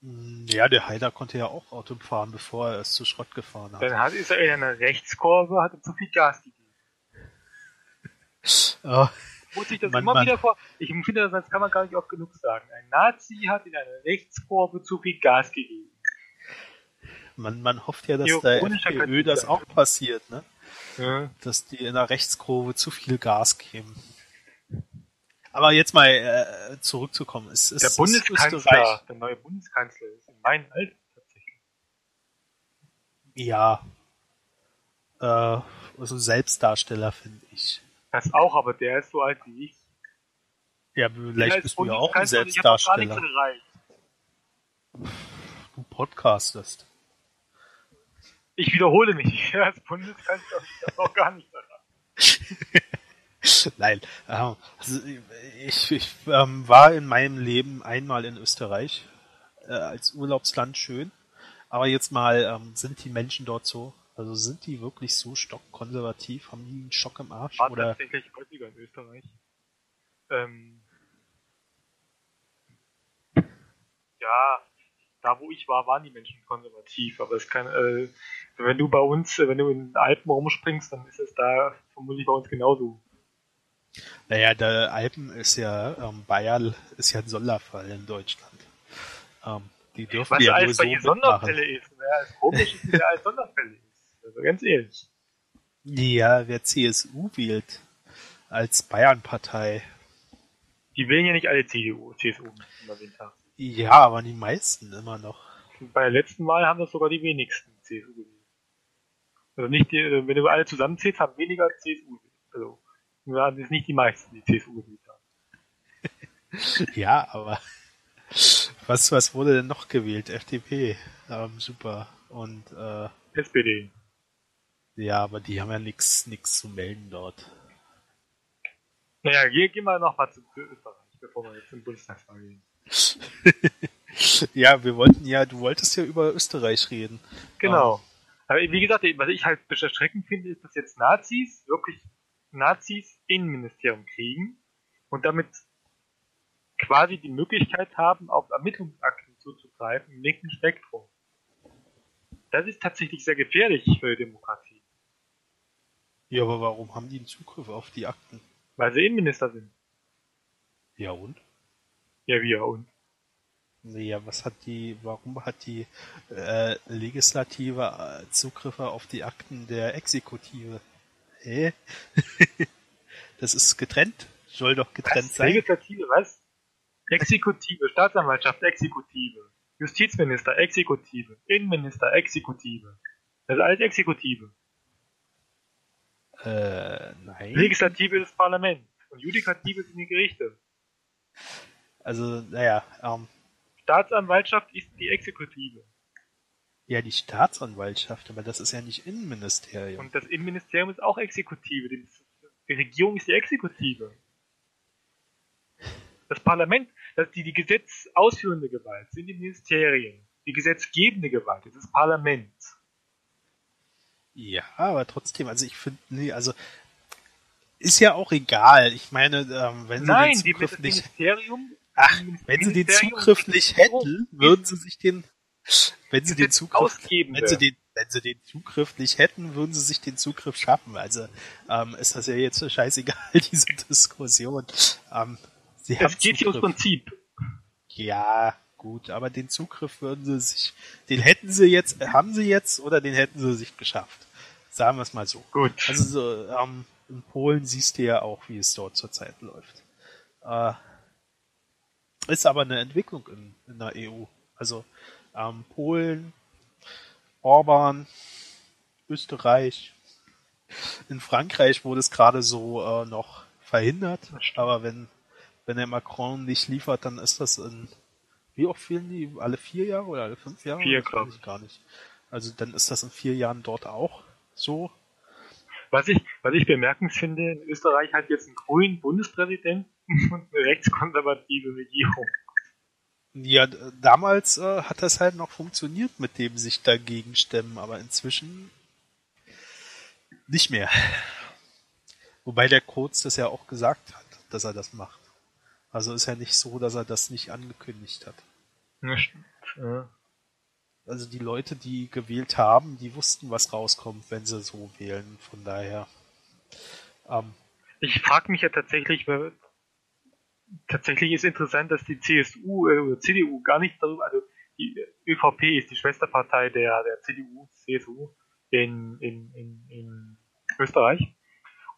Mm, ja, der Heiler konnte ja auch Auto fahren, bevor er es zu Schrott gefahren hat. Dann hat, ist er in einer Rechtskurve, hat er zu viel Gas gegeben. *laughs* oh, Muss ich das man, immer man, wieder vor. Ich finde, das kann man gar nicht oft genug sagen. Ein Nazi hat in einer Rechtskurve zu viel Gas gegeben. Man, man hofft ja, dass der FPÖ das auch passiert, ne? Ja. Dass die in der Rechtskurve zu viel Gas geben. Aber jetzt mal äh, zurückzukommen. Es, es, der Bundeskanzler, der neue Bundeskanzler ist in meinem Alter tatsächlich. Ja. Äh, also Selbstdarsteller, finde ich. Das auch, aber der ist so alt wie ich. Ja, vielleicht bist du ja auch ein Selbstdarsteller. Du podcastest. Ich wiederhole mich. *laughs* Als Bundeskanzler ich auch gar nicht daran. *laughs* Nein, ähm, also ich, ich ähm, war in meinem Leben einmal in Österreich äh, als Urlaubsland schön, aber jetzt mal ähm, sind die Menschen dort so, also sind die wirklich so stockkonservativ, haben die einen Schock im Arsch War oder? tatsächlich häufiger in Österreich. Ähm, ja, da wo ich war, waren die Menschen konservativ, aber es kann, äh, wenn du bei uns, äh, wenn du in den Alpen rumspringst, dann ist es da vermutlich bei uns genauso. Naja, der Alpen ist ja, ähm, Bayern ist ja ein Sonderfall in Deutschland. Ähm, die dürfen Was ja nur alles so bei ihr mitmachen. Sonderfälle ist, wer als komisch ist, wer als Sonderfälle ist. Also ganz ehrlich. Ja, wer CSU wählt als Bayern-Partei. Die wählen ja nicht alle CDU, CSU, wie man den Tag. Ja, aber die meisten immer noch. Bei der letzten Wahl haben das sogar die wenigsten CSU gewählt. Also nicht die, äh, wenn du alle zusammenzählst, haben weniger CSU gewählt. Also, wir haben jetzt nicht die meisten, die CSU gewählt haben. *laughs* Ja, aber was, was wurde denn noch gewählt? FDP. Ähm, super. Und äh, SPD. ja, aber die haben ja nichts nix zu melden dort. Naja, geh, geh mal noch mal zu zu Österreich, bevor wir jetzt im Bundestagswahl gehen. *laughs* ja, wir wollten ja, du wolltest ja über Österreich reden. Genau. Aber wie gesagt, was ich halt erschreckend finde, ist, dass jetzt Nazis wirklich Nazis Innenministerium kriegen und damit quasi die Möglichkeit haben, auf Ermittlungsakten zuzugreifen im linken Spektrum. Das ist tatsächlich sehr gefährlich für die Demokratie, Ja, aber warum haben die einen Zugriff auf die Akten? weil sie Innenminister sind. Ja und? Ja, wir und. Naja, was hat die, warum hat die äh, Legislative äh, Zugriffe auf die Akten der Exekutive? Hä? *laughs* das ist getrennt? Soll doch getrennt Was? sein. Legislative, was? Exekutive, Staatsanwaltschaft, Exekutive. Justizminister, Exekutive. Innenminister, Exekutive. Das ist alles Exekutive. Äh, nein. Legislative ist das Parlament. Und Judikative sind die Gerichte. Also, naja, ähm, Staatsanwaltschaft ist die Exekutive. ja, die Staatsanwaltschaft, aber das ist ja nicht Innenministerium. Und das Innenministerium ist auch Exekutive. Die, die Regierung ist die Exekutive. Das Parlament, das die, die gesetzausführende Gewalt sind die Ministerien. Die gesetzgebende Gewalt ist das Parlament. Ja, aber trotzdem, also ich finde, nee, also ist ja auch egal. Ich meine, ähm, wenn sie Nein, den die, das nicht, Ministerium. Ach, das wenn sie den Zugriff nicht hätten, würden sie sich den, wenn sie den Zugriff, wenn sie den, wenn sie den Zugriff nicht hätten, würden sie sich den Zugriff schaffen. Also ähm, ist das ja jetzt scheißegal *laughs* diese Diskussion. Ähm, sie Es geht hier ums. Prinzip. Ja, gut, aber den Zugriff würden sie sich, den hätten sie jetzt, haben sie jetzt oder den hätten sie sich geschafft. Sagen wir es mal so. Gut. Also so, ähm, in Polen siehst du ja auch, wie es dort zurzeit läuft. Äh, ist aber eine Entwicklung in, in der EU. Also ähm, Polen, Orban, Österreich. In Frankreich wurde es gerade so äh, noch verhindert, aber wenn wenn der Macron nicht liefert, dann ist das in wie oft fehlen die? Alle vier Jahre oder alle fünf Jahre? Vier, Das weiß glaub ich gar nicht. Also dann ist das in vier Jahren dort auch so. Was ich, was ich bemerkenswert finde, in Österreich hat jetzt einen grünen Bundespräsidenten *laughs* und eine rechtskonservative Regierung. Ja, damals äh, hat das halt noch funktioniert mit dem sich dagegen stemmen, aber inzwischen nicht mehr. Wobei der Kurz das ja auch gesagt hat, dass er das macht. Also ist ja nicht so, dass er das nicht angekündigt hat. Ja, stimmt. Ja. Also die Leute, die gewählt haben, die wussten, was rauskommt, wenn sie so wählen. Von daher. Ähm, Ich frage mich ja tatsächlich, weil tatsächlich ist interessant, dass die CSU äh, oder CDU gar nicht darüber, also die ÖVP ist die Schwesterpartei der, der CDU, CSU in, in, in, in Österreich.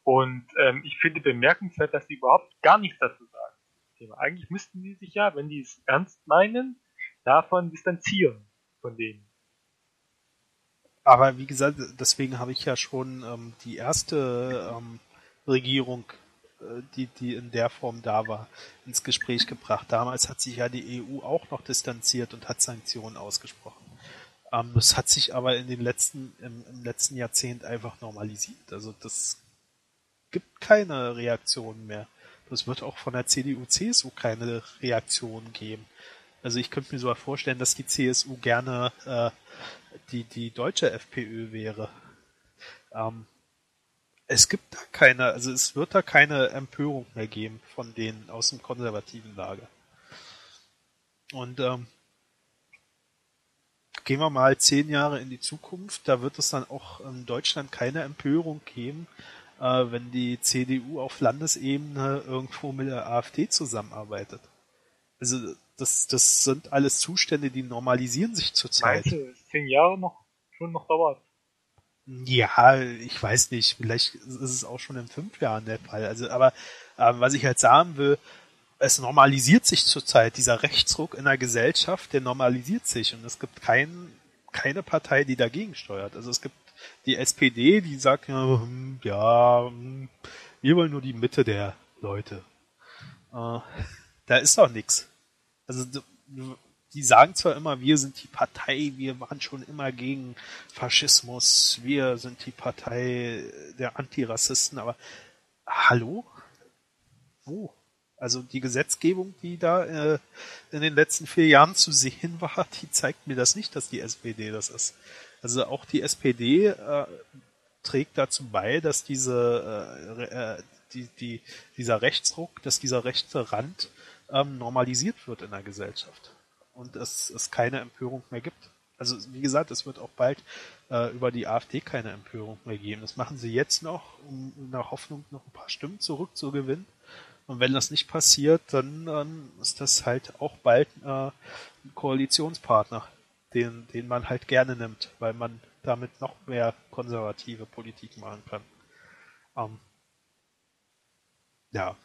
Und ähm, ich finde bemerkenswert, dass die überhaupt gar nichts dazu sagen. Thema. Eigentlich müssten die sich ja, wenn die es ernst meinen, davon distanzieren von denen. Aber wie gesagt, deswegen habe ich ja schon ähm, die erste ähm, Regierung, äh, die, die in der Form da war, ins Gespräch gebracht. Damals hat sich ja die EU auch noch distanziert und hat Sanktionen ausgesprochen. Ähm, das hat sich aber in den letzten, im, im letzten Jahrzehnt einfach normalisiert. Also das gibt keine Reaktionen mehr. Das wird auch von der CDU, CSU keine Reaktion geben. Also ich könnte mir sogar vorstellen, dass die CSU gerne äh, die, die deutsche FPÖ wäre. Ähm, es gibt da keine, also es wird da keine Empörung mehr geben von denen aus dem konservativen Lager. Und ähm, gehen wir mal zehn Jahre in die Zukunft, da wird es dann auch in Deutschland keine Empörung geben, äh, wenn die CDU auf Landesebene irgendwo mit der AfD zusammenarbeitet. Also das, das sind alles Zustände, die normalisieren sich zurzeit. Meinst zehn Jahre noch schon noch dauert? Ja, ich weiß nicht, vielleicht ist es auch schon in fünf Jahren der Fall. Also, aber äh, was ich halt sagen will, es normalisiert sich zurzeit, dieser Rechtsruck in der Gesellschaft, der normalisiert sich und es gibt kein, keine Partei, die dagegen steuert. Also es gibt die SPD, die sagt ja, hm, ja hm, wir wollen nur die Mitte der Leute. Äh, da ist doch nichts. Also die sagen zwar immer, wir sind die Partei, wir waren schon immer gegen Faschismus, wir sind die Partei der Antirassisten, aber hallo? Wo? Also die Gesetzgebung, die da äh, in den letzten vier Jahren zu sehen *laughs* war, die zeigt mir das nicht, dass die SPD das ist. Also auch die SPD äh, trägt dazu bei, dass diese äh, äh, die, die, dieser Rechtsruck, dass dieser rechte Rand ähm, normalisiert wird in der Gesellschaft und es, es keine Empörung mehr gibt. Also wie gesagt, es wird auch bald äh, über die AfD keine Empörung mehr geben. Das machen sie jetzt noch, um in der Hoffnung, noch ein paar Stimmen zurückzugewinnen. Und wenn das nicht passiert, dann ähm, ist das halt auch bald äh, ein Koalitionspartner, den, den man halt gerne nimmt, weil man damit noch mehr konservative Politik machen kann. Ähm, ja.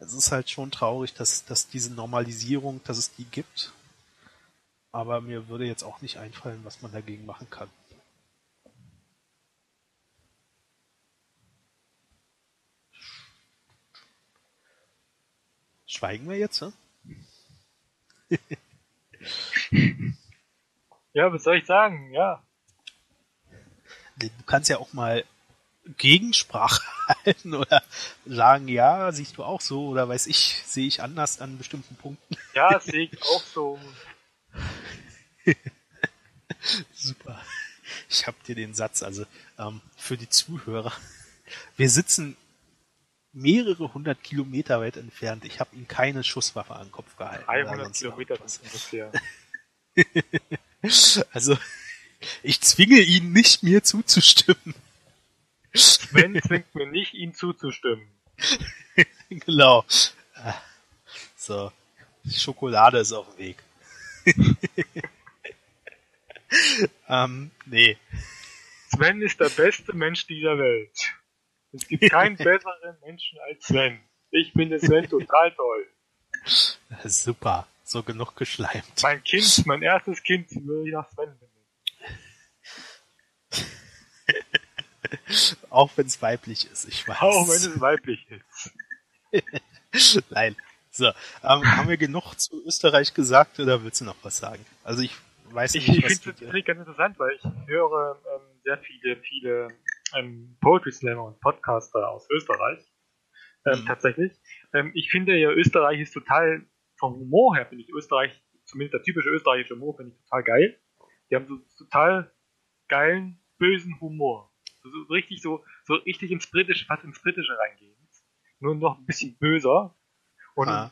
Es ist halt schon traurig, dass, dass diese Normalisierung, dass es die gibt. Aber mir würde jetzt auch nicht einfallen, was man dagegen machen kann. Schweigen wir jetzt, ne? *laughs* ja, was soll ich sagen? Ja. Du kannst ja auch mal Gegensprache *laughs* halten oder sagen, ja, siehst du auch so oder weiß ich, sehe ich anders an bestimmten Punkten. Ja, sehe ich auch so. *laughs* Super. Ich habe dir den Satz, also ähm, für die Zuhörer. Wir sitzen mehrere hundert Kilometer weit entfernt. Ich habe ihm keine Schusswaffe an den Kopf gehalten. 300 Kilometer ungefähr. *laughs* also, ich zwinge ihn nicht, mir zuzustimmen. Sven zwingt mir nicht, ihm zuzustimmen. *laughs* genau. So, Schokolade ist auf dem Weg. *laughs* ähm, nee. Sven ist der beste Mensch dieser Welt. Es gibt keinen *laughs* besseren Menschen als Sven. Ich finde Sven total toll. Super, so genug geschleimt. Mein Kind, mein erstes Kind, würde ich nach Sven benennen. *laughs* Auch wenn es weiblich ist, ich weiß. Auch wenn es weiblich ist. *laughs* Nein. So, ähm, haben wir genug zu Österreich gesagt oder willst du noch was sagen? Also ich weiß nicht, ich, ich finde es ganz interessant, weil ich höre ähm, sehr viele, viele ähm, Poetry Slammer und Podcaster aus Österreich. Ähm, mhm. Tatsächlich. Ähm, ich finde ja, Österreich ist total, vom Humor her finde ich Österreich, zumindest der typische österreichische Humor, finde ich total geil. Die haben so total geilen, bösen Humor. So, so richtig so, so richtig ins Britische, fast ins Britische reingehen. Nur noch ein bisschen böser. Und ah.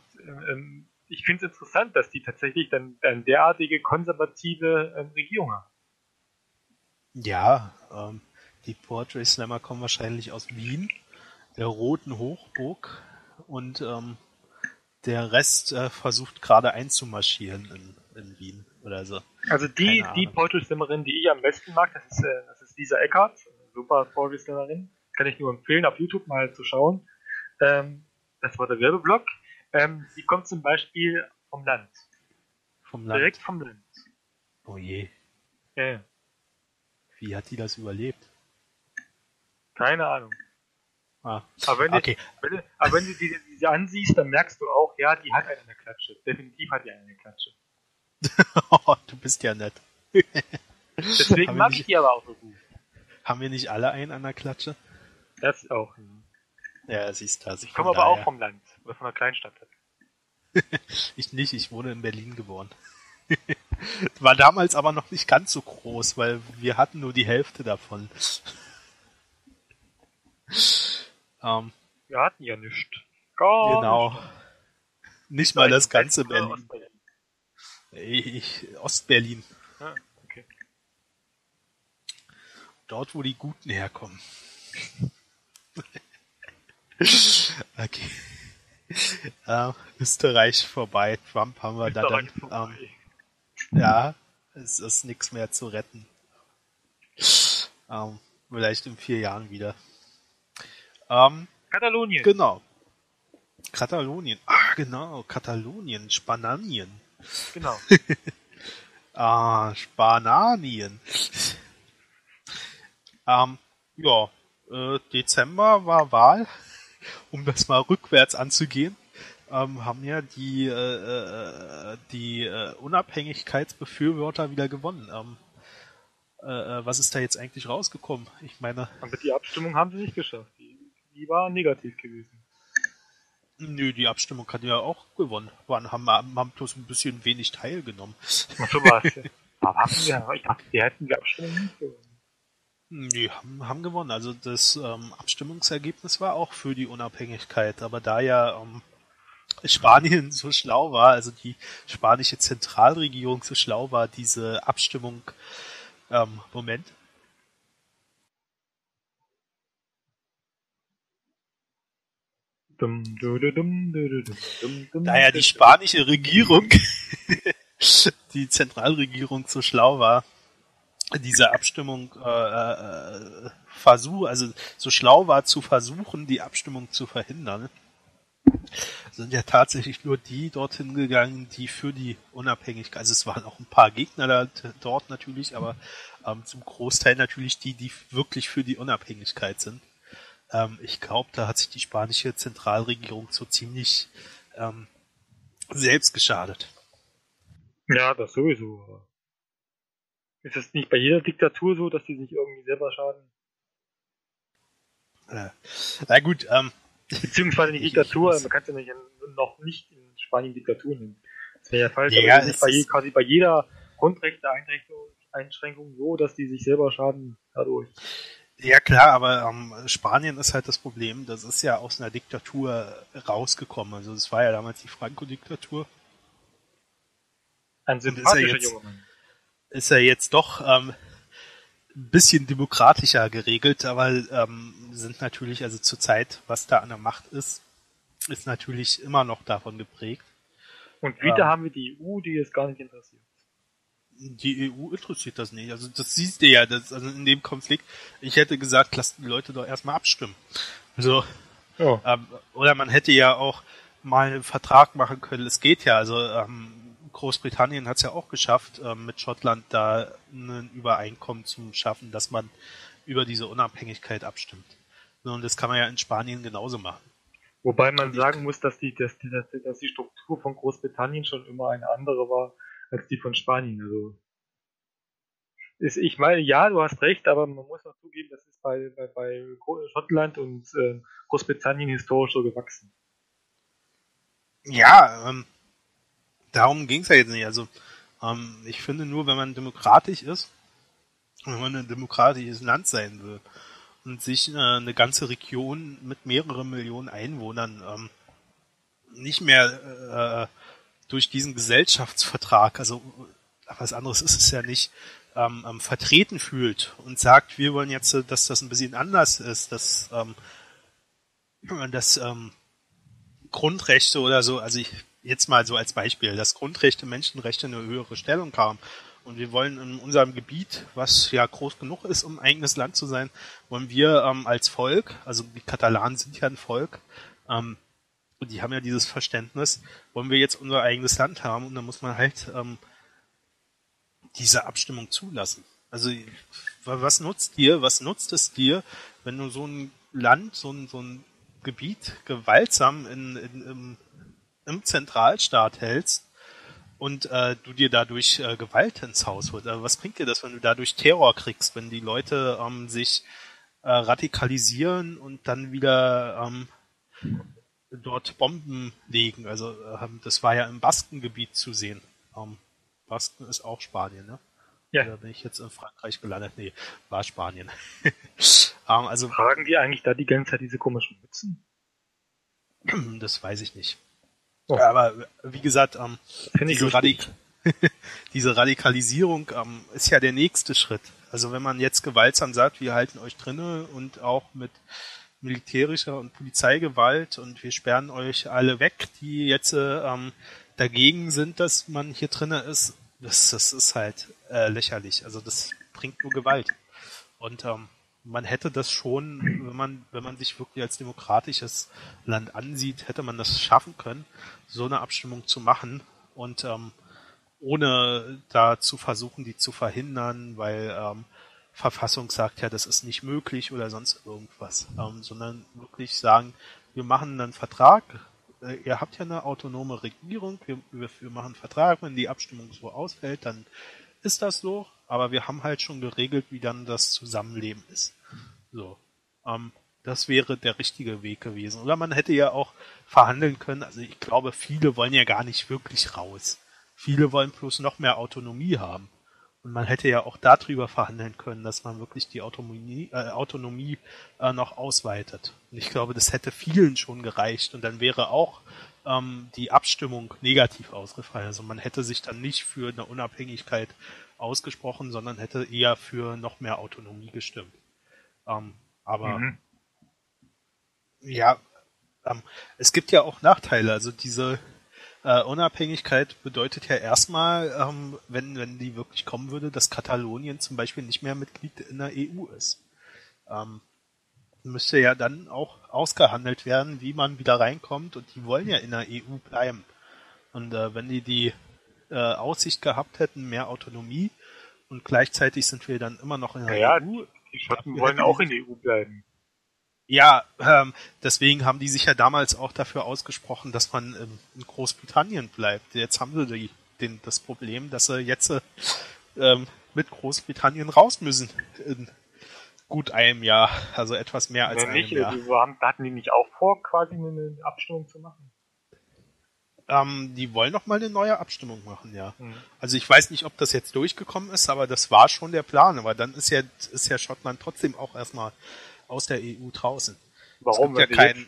ähm, ich finde es interessant, dass die tatsächlich dann eine derartige konservative ähm, Regierung haben. Ja, ähm, die Portrait Slammer kommen wahrscheinlich aus Wien, der roten Hochburg und ähm, der Rest äh, versucht gerade einzumarschieren in, in Wien oder so. Also die, die Portrait Slammerin, die ich am besten mag, das ist, äh, das ist Lisa Eckert, super Slammerin. Kann ich nur empfehlen, auf YouTube mal zu schauen. Ähm, das war der Werbeblock. Ähm, die kommt zum Beispiel vom Land. Vom Land? Direkt vom Land. Oh je. Ja. Wie hat die das überlebt? Keine Ahnung. Ah, aber wenn, okay. du, wenn, aber wenn du die, diese ansiehst, dann merkst du auch, ja, die hat eine Klatsche. Definitiv hat die eine Klatsche. *laughs* oh, du bist ja nett. Deswegen *laughs* mag ich die aber auch so gut. Haben wir nicht alle einen an der Klatsche? Das auch. Ja, siehst du. Also Ich komme aber auch vom Land oder von einer Kleinstadt. *laughs* Ich nicht, ich wurde in Berlin geboren. *laughs* War damals aber noch nicht ganz so groß, weil wir hatten nur die Hälfte davon. *laughs* ähm, Wir hatten ja nichts. Gar genau. Nicht mal das ganze Berlin. Ostberlin? Ich, Ostberlin. Ah, okay. Dort, wo die Guten herkommen. *laughs* okay. Äh, Österreich vorbei. Trump haben wir da dann. Österreich ist vorbei. Ähm, ja, es ist nichts mehr zu retten. Ähm, vielleicht in vier Jahren wieder. Ähm, Katalonien. genau. Katalonien. Ah, genau. Katalonien. Spanien. genau. *laughs* Ah, Spanien. Ähm, ja, äh, Dezember war Wahl, *laughs* um das mal rückwärts anzugehen. Ähm, haben ja die, äh, äh, die äh, Unabhängigkeitsbefürworter wieder gewonnen. Ähm, äh, äh, was ist da jetzt eigentlich rausgekommen? Ich meine, Aber die Abstimmung haben sie nicht geschafft. Die, die war negativ gewesen. nö, die Abstimmung hat ja auch gewonnen. Waren, haben, haben bloß ein bisschen wenig teilgenommen. Ach so war es. *laughs* Aber haben wir, ich dachte, die hätten die Abstimmung nicht gewonnen. Nee, haben, haben gewonnen. Also das ähm, Abstimmungsergebnis war auch für die Unabhängigkeit, aber da ja ähm, Spanien *laughs* so schlau war, also die spanische Zentralregierung so schlau war, diese Abstimmung ähm, Moment. Dum, du, du, dum, du, du, dum, dum, dum, Da ja die spanische Regierung, *laughs* die Zentralregierung so schlau war, diese Abstimmung äh, äh, versuch, also so schlau war zu versuchen, die Abstimmung zu verhindern, sind ja tatsächlich nur die dorthin gegangen, die für die Unabhängigkeit, also es waren auch ein paar Gegner da, dort natürlich, aber ähm, zum Großteil natürlich die, die wirklich für die Unabhängigkeit sind. Ähm, ich glaube, da hat sich die spanische Zentralregierung so ziemlich ähm, selbst geschadet. Ja, das sowieso. Ist es nicht bei jeder Diktatur so, dass die sich irgendwie selber schaden? Äh, na gut, ähm, Beziehungsweise die Ich- Diktatur, ich- man kann es ja nicht, in- noch nicht in Spanien Diktatur nennen. Das wäre ja falsch, Ja, aber es ist bei je, quasi bei jeder Grundrechte Einschränkung so, dass die sich selber schaden dadurch. ja klar, aber ähm, Spanien ist halt das Problem, das ist ja aus einer Diktatur rausgekommen. Also es war ja damals die Franco-Diktatur. Ein er sympathischer jetzt- junger Mann. Ist ja jetzt doch ähm, ein bisschen demokratischer geregelt, aber ähm, sind natürlich, also zurzeit, was da an der Macht ist, ist natürlich immer noch davon geprägt. Und wieder Ja. haben wir die EU, die es gar nicht interessiert. Die EU interessiert das nicht. Also das siehst du ja, das, also in dem Konflikt, ich hätte gesagt, lasst die Leute doch erstmal abstimmen. Also, Ja. ähm, oder man hätte ja auch mal einen Vertrag machen können, es geht ja, also ähm, Großbritannien hat es ja auch geschafft, ähm, mit Schottland da ein Übereinkommen zu schaffen, dass man über diese Unabhängigkeit abstimmt. So, Und das kann man ja in Spanien genauso machen. Wobei man sagen muss, dass die, dass, die, dass, die- Struktur von Großbritannien schon immer eine andere war als die von Spanien. Also ist, ich meine, ja, du hast recht, aber man muss auch zugeben, das ist bei, bei, bei Schottland und äh, Großbritannien historisch so gewachsen. Ja, ähm, darum ging's ja jetzt nicht. Also ähm, ich finde nur, wenn man demokratisch ist, wenn man ein demokratisches Land sein will und sich äh, eine ganze Region mit mehreren Millionen Einwohnern ähm, nicht mehr äh, durch diesen Gesellschaftsvertrag, also was anderes ist es ja nicht, ähm, ähm, vertreten fühlt und sagt, wir wollen jetzt, äh, dass das ein bisschen anders ist, dass ähm, das ähm, Grundrechte oder so, also ich, jetzt mal so als Beispiel, dass Grundrechte, Menschenrechte eine höhere Stellung haben. Und wir wollen in unserem Gebiet, was ja groß genug ist, um eigenes Land zu sein, wollen wir ähm, als Volk, also die Katalanen sind ja ein Volk, ähm, und die haben ja dieses Verständnis, wollen wir jetzt unser eigenes Land haben und dann muss man halt ähm, diese Abstimmung zulassen. Also was nutzt dir, was nutzt es dir, wenn du so ein Land, so ein, so ein Gebiet gewaltsam in, in, im, im Zentralstaat hältst, und äh, du dir dadurch äh, Gewalt ins Haus holst. Also was bringt dir das, wenn du dadurch Terror kriegst, wenn die Leute ähm, sich äh, radikalisieren und dann wieder ähm, dort Bomben legen? Also ähm, das war ja im Baskengebiet zu sehen. Ähm, Basken ist auch Spanien, ne? Ja. Da bin ich jetzt in Frankreich gelandet. Nee, war Spanien. *laughs* ähm, also Tragen die eigentlich da die ganze Zeit diese komischen Mützen? Das weiß ich nicht. Oh. Aber wie gesagt, ähm, diese, Radik *laughs* diese, Radikalisierung ähm, ist ja der nächste Schritt. Also wenn man jetzt gewaltsam sagt, wir halten euch drinne und auch mit militärischer und Polizeigewalt und wir sperren euch alle weg, die jetzt ähm, dagegen sind, dass man hier drinne ist, das, das ist halt äh, lächerlich. Also das bringt nur Gewalt. Und ähm, man hätte das schon, wenn man, wenn man sich wirklich als demokratisches Land ansieht, hätte man das schaffen können, so eine Abstimmung zu machen und ähm, ohne da zu versuchen, die zu verhindern, weil ähm, Verfassung sagt ja, das ist nicht möglich oder sonst irgendwas, ähm, sondern wirklich sagen, wir machen einen Vertrag, äh, ihr habt ja eine autonome Regierung, wir, wir, wir machen einen Vertrag, wenn die Abstimmung so ausfällt, dann ist das so, aber wir haben halt schon geregelt, wie dann das Zusammenleben ist. So. Ähm, das wäre der richtige Weg gewesen. Oder man hätte ja auch verhandeln können. Also ich glaube, viele wollen ja gar nicht wirklich raus. Viele wollen bloß noch mehr Autonomie haben. Und man hätte ja auch darüber verhandeln können, dass man wirklich die Autonomie, äh, Autonomie äh, noch ausweitet. Und ich glaube, das hätte vielen schon gereicht. Und dann wäre auch ähm, die Abstimmung negativ ausgefallen. Also man hätte sich dann nicht für eine Unabhängigkeit ausgesprochen, sondern hätte eher für noch mehr Autonomie gestimmt. Ähm, aber mhm. ja, ähm, es gibt ja auch Nachteile. Also diese äh, Unabhängigkeit bedeutet ja erstmal, ähm, wenn, wenn die wirklich kommen würde, dass Katalonien zum Beispiel nicht mehr Mitglied in der EU ist. Ähm, müsste ja dann auch ausgehandelt werden, wie man wieder reinkommt und die wollen ja in der EU bleiben. Und äh, wenn die die äh, Aussicht gehabt hätten, mehr Autonomie und gleichzeitig sind wir dann immer noch in der ja, EU. Die Schotten wollen auch in der EU bleiben. Ja, ähm, deswegen haben die sich ja damals auch dafür ausgesprochen, dass man ähm, in Großbritannien bleibt. Jetzt haben sie die, den, das Problem, dass sie jetzt ähm, mit Großbritannien raus müssen in gut einem Jahr, also etwas mehr als ja, einem Jahr. Also, haben, hatten die nicht auch vor, quasi eine Abstimmung zu machen? Ähm, die wollen noch mal eine neue Abstimmung machen, ja. Mhm. Also ich weiß nicht, ob das jetzt durchgekommen ist, aber das war schon der Plan. Aber dann ist ja, ist ja Schottland trotzdem auch erstmal aus der EU draußen. Warum? Es gibt ja kein,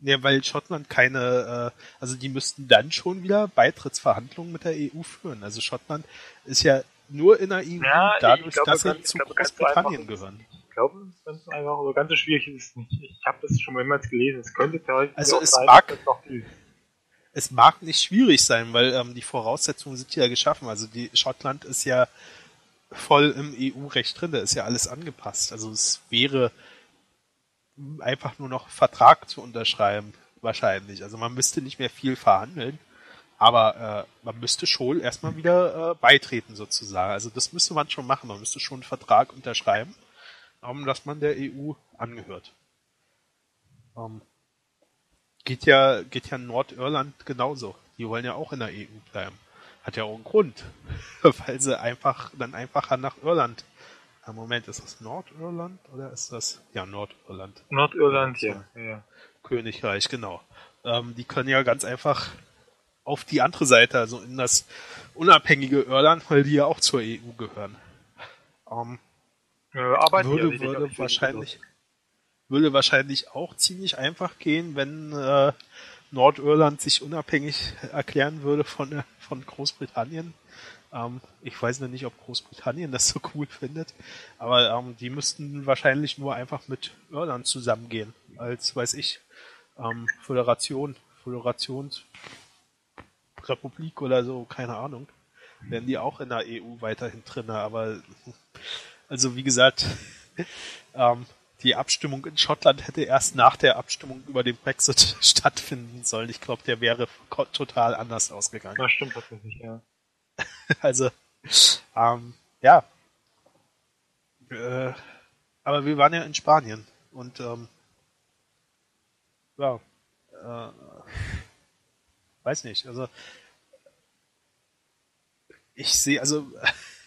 ja, weil Schottland keine, äh, also die müssten dann schon wieder Beitrittsverhandlungen mit der EU führen. Also Schottland ist ja nur in der EU ja, dadurch, glaube, dass sie zu Großbritannien gehören. Ich glaube, ganz einfach, aber ganz so schwierig ist es nicht. Ich habe das schon mehrmals gelesen. Es könnte theoretisch also es sein, mag, es mag nicht schwierig sein, weil ähm, die Voraussetzungen sind ja geschaffen. Also die Schottland ist ja voll im EU-Recht drin, da ist ja alles angepasst. Also es wäre einfach nur noch Vertrag zu unterschreiben, wahrscheinlich. Also man müsste nicht mehr viel verhandeln, aber äh, man müsste schon erstmal wieder äh, beitreten sozusagen. Also das müsste man schon machen. Man müsste schon einen Vertrag unterschreiben, um, dass man der EU angehört. Ähm, Geht ja, geht ja Nordirland genauso. Die wollen ja auch in der EU bleiben. Hat ja auch einen Grund. *laughs* Weil sie einfach, dann einfacher nach Irland. Ja, Moment, ist das Nordirland oder ist das, ja, Nordirland. Nordirland, ja. ja. Königreich, genau. Ähm, die können ja ganz einfach auf die andere Seite, also in das unabhängige Irland, weil die ja auch zur EU gehören. Ähm, ja, würde, würde wahrscheinlich, würde wahrscheinlich auch ziemlich einfach gehen, wenn äh, Nordirland sich unabhängig erklären würde von, von Großbritannien. Ähm, ich weiß noch nicht, ob Großbritannien das so cool findet, aber ähm, die müssten wahrscheinlich nur einfach mit Irland zusammengehen, als, weiß ich, ähm, Föderation, Föderationsrepublik oder so, keine Ahnung. Wären die auch in der EU weiterhin drinne, aber also wie gesagt, *laughs* ähm, die Abstimmung in Schottland hätte erst nach der Abstimmung über den Brexit *laughs* stattfinden sollen. Ich glaube, der wäre total anders ausgegangen. Das stimmt tatsächlich, ja. *laughs* also, ähm, ja. Äh, aber wir waren ja in Spanien und ähm, ja, äh, weiß nicht. Also ich sehe, also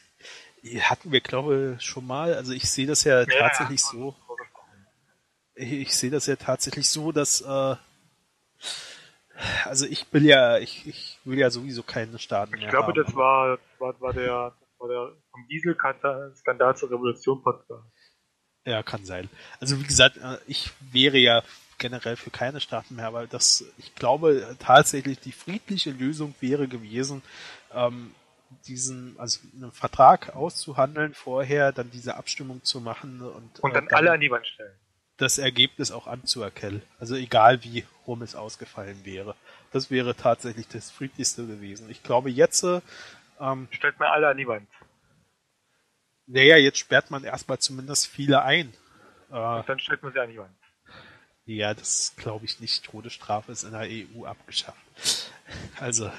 *laughs* hatten wir, glaube ich, schon mal, also ich sehe das ja, ja tatsächlich ja. so. Ich sehe das ja tatsächlich so, dass äh, also ich will ja, ich, ich will ja sowieso keine Staaten ich mehr. Ich glaube, haben. das war, war, war der, das war der vom Dieselskandal zur Revolution Podcast. Ja, kann sein. Also wie gesagt, äh, ich wäre ja generell für keine Staaten mehr, weil das, ich glaube tatsächlich die friedliche Lösung wäre gewesen, ähm, diesen, also einen Vertrag auszuhandeln vorher, dann diese Abstimmung zu machen und, und dann, äh, dann alle an die Wand stellen. Das Ergebnis auch anzuerkennen. Also egal wie rum es ausgefallen wäre. Das wäre tatsächlich das friedlichste gewesen. Ich glaube jetzt ähm, stellt man alle an die Wand. Naja, jetzt sperrt man erstmal zumindest viele ein. Äh, und dann stellt man sie an die Wand. Ja, das glaube ich nicht. Todesstrafe ist in der EU abgeschafft. Also,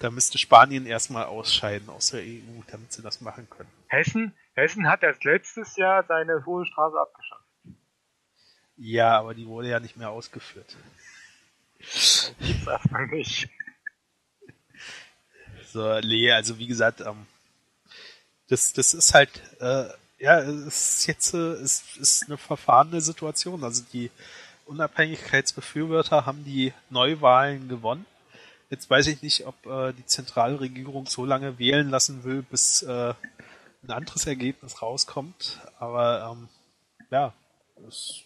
da müsste Spanien erstmal ausscheiden aus der EU, damit sie das machen können. Hessen, Hessen hat erst letztes Jahr seine Todesstrafe abgeschafft. Ja, aber die wurde ja nicht mehr ausgeführt. Gibt's erstmal nicht. So, Lee, also wie gesagt, ähm, das, das ist halt, äh, ja, es ist jetzt äh, es ist eine verfahrene Situation. Also die Unabhängigkeitsbefürworter haben die Neuwahlen gewonnen. Jetzt weiß ich nicht, ob äh, die Zentralregierung so lange wählen lassen will, bis äh, ein anderes Ergebnis rauskommt. Aber ähm, ja, ist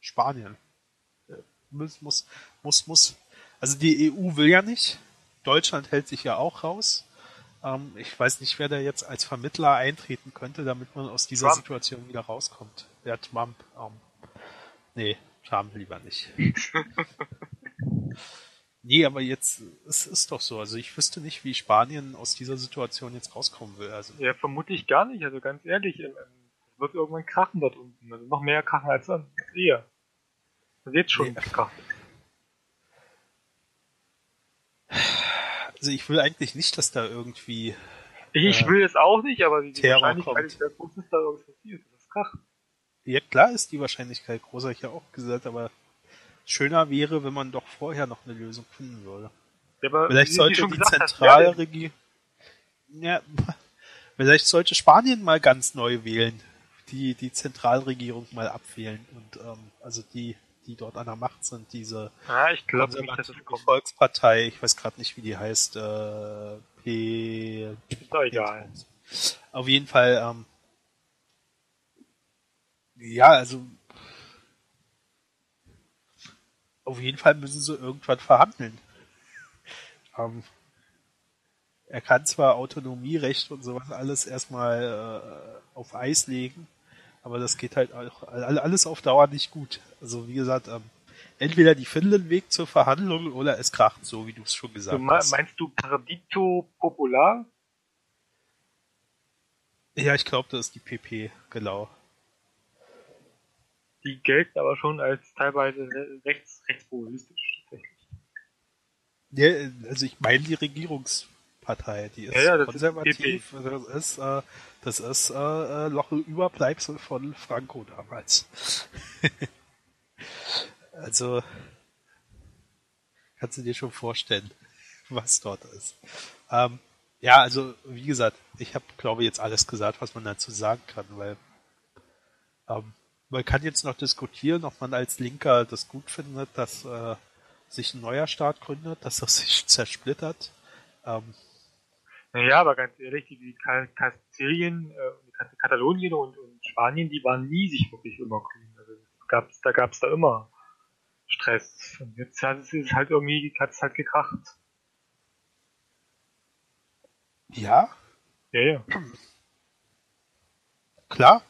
Spanien. Äh, muss, muss, muss, muss. Also die EU will ja nicht. Deutschland hält sich ja auch raus. Ähm, ich weiß nicht, wer da jetzt als Vermittler eintreten könnte, damit man aus dieser Trump. Situation wieder rauskommt. Der Trump. Ähm, nee, Trump lieber nicht. *laughs* nee, aber jetzt, es ist doch so. Also ich wüsste nicht, wie Spanien aus dieser Situation jetzt rauskommen will. Also. Ja, vermutlich gar nicht. Also ganz ehrlich, es wird irgendwann krachen dort unten. Also noch mehr krachen als dann. Eher. Jetzt schon nee. krachen. Also ich will eigentlich nicht, dass da irgendwie. Ich äh, will es auch nicht, aber die Terror Wahrscheinlichkeit ist sehr groß, dass da irgendwas passiert. Das ist Krach. Ja, klar ist die Wahrscheinlichkeit groß, habe ich ja auch gesagt, aber schöner wäre, wenn man doch vorher noch eine Lösung finden würde. Ja, vielleicht sollte die Zentralregierung. Ja, *laughs* vielleicht sollte Spanien mal ganz neu wählen. Die, die Zentralregierung mal abwählen und ähm, also die die dort an der Macht sind, diese ja, ich glaube nicht, dass es Volkspartei, ich weiß gerade nicht, wie die heißt, äh, P. Ist doch egal. Auf jeden Fall, ähm, ja, also auf jeden Fall müssen sie irgendwann verhandeln. *laughs* Ähm, er kann zwar Autonomierecht und sowas alles erstmal äh, auf Eis legen, aber das geht halt auch alles auf Dauer nicht gut. Also wie gesagt, ähm, entweder die finden einen Weg zur Verhandlung oder es kracht, so wie du es schon gesagt du, hast. Meinst du Partito Popular? Ja, ich glaube, das ist die PP, genau. Die gelten aber schon als teilweise rechts, rechtspopulistisch tatsächlich. Ja, also ich meine die Regierungs Partei, die ist ja, ja, konservativ, ist das ist, äh, das ist äh, äh noch ein Überbleibsel von Franco damals. *laughs* also kannst du dir schon vorstellen, *laughs* was dort ist. Ähm, ja, also wie gesagt, ich habe, glaube ich, jetzt alles gesagt, was man dazu sagen kann, weil ähm, man kann jetzt noch diskutieren, ob man als Linker das gut findet, dass äh, sich ein neuer Staat gründet, dass er sich *laughs* zersplittert. Ähm, naja, aber ganz ehrlich, die, die Kastilien, äh, Katalonien und, und Spanien, die waren nie sich wirklich immer grün. Also gab's, da gab's da immer Stress. Und jetzt hat es halt irgendwie, hat es halt gekracht. Ja? Ja, ja. Klar.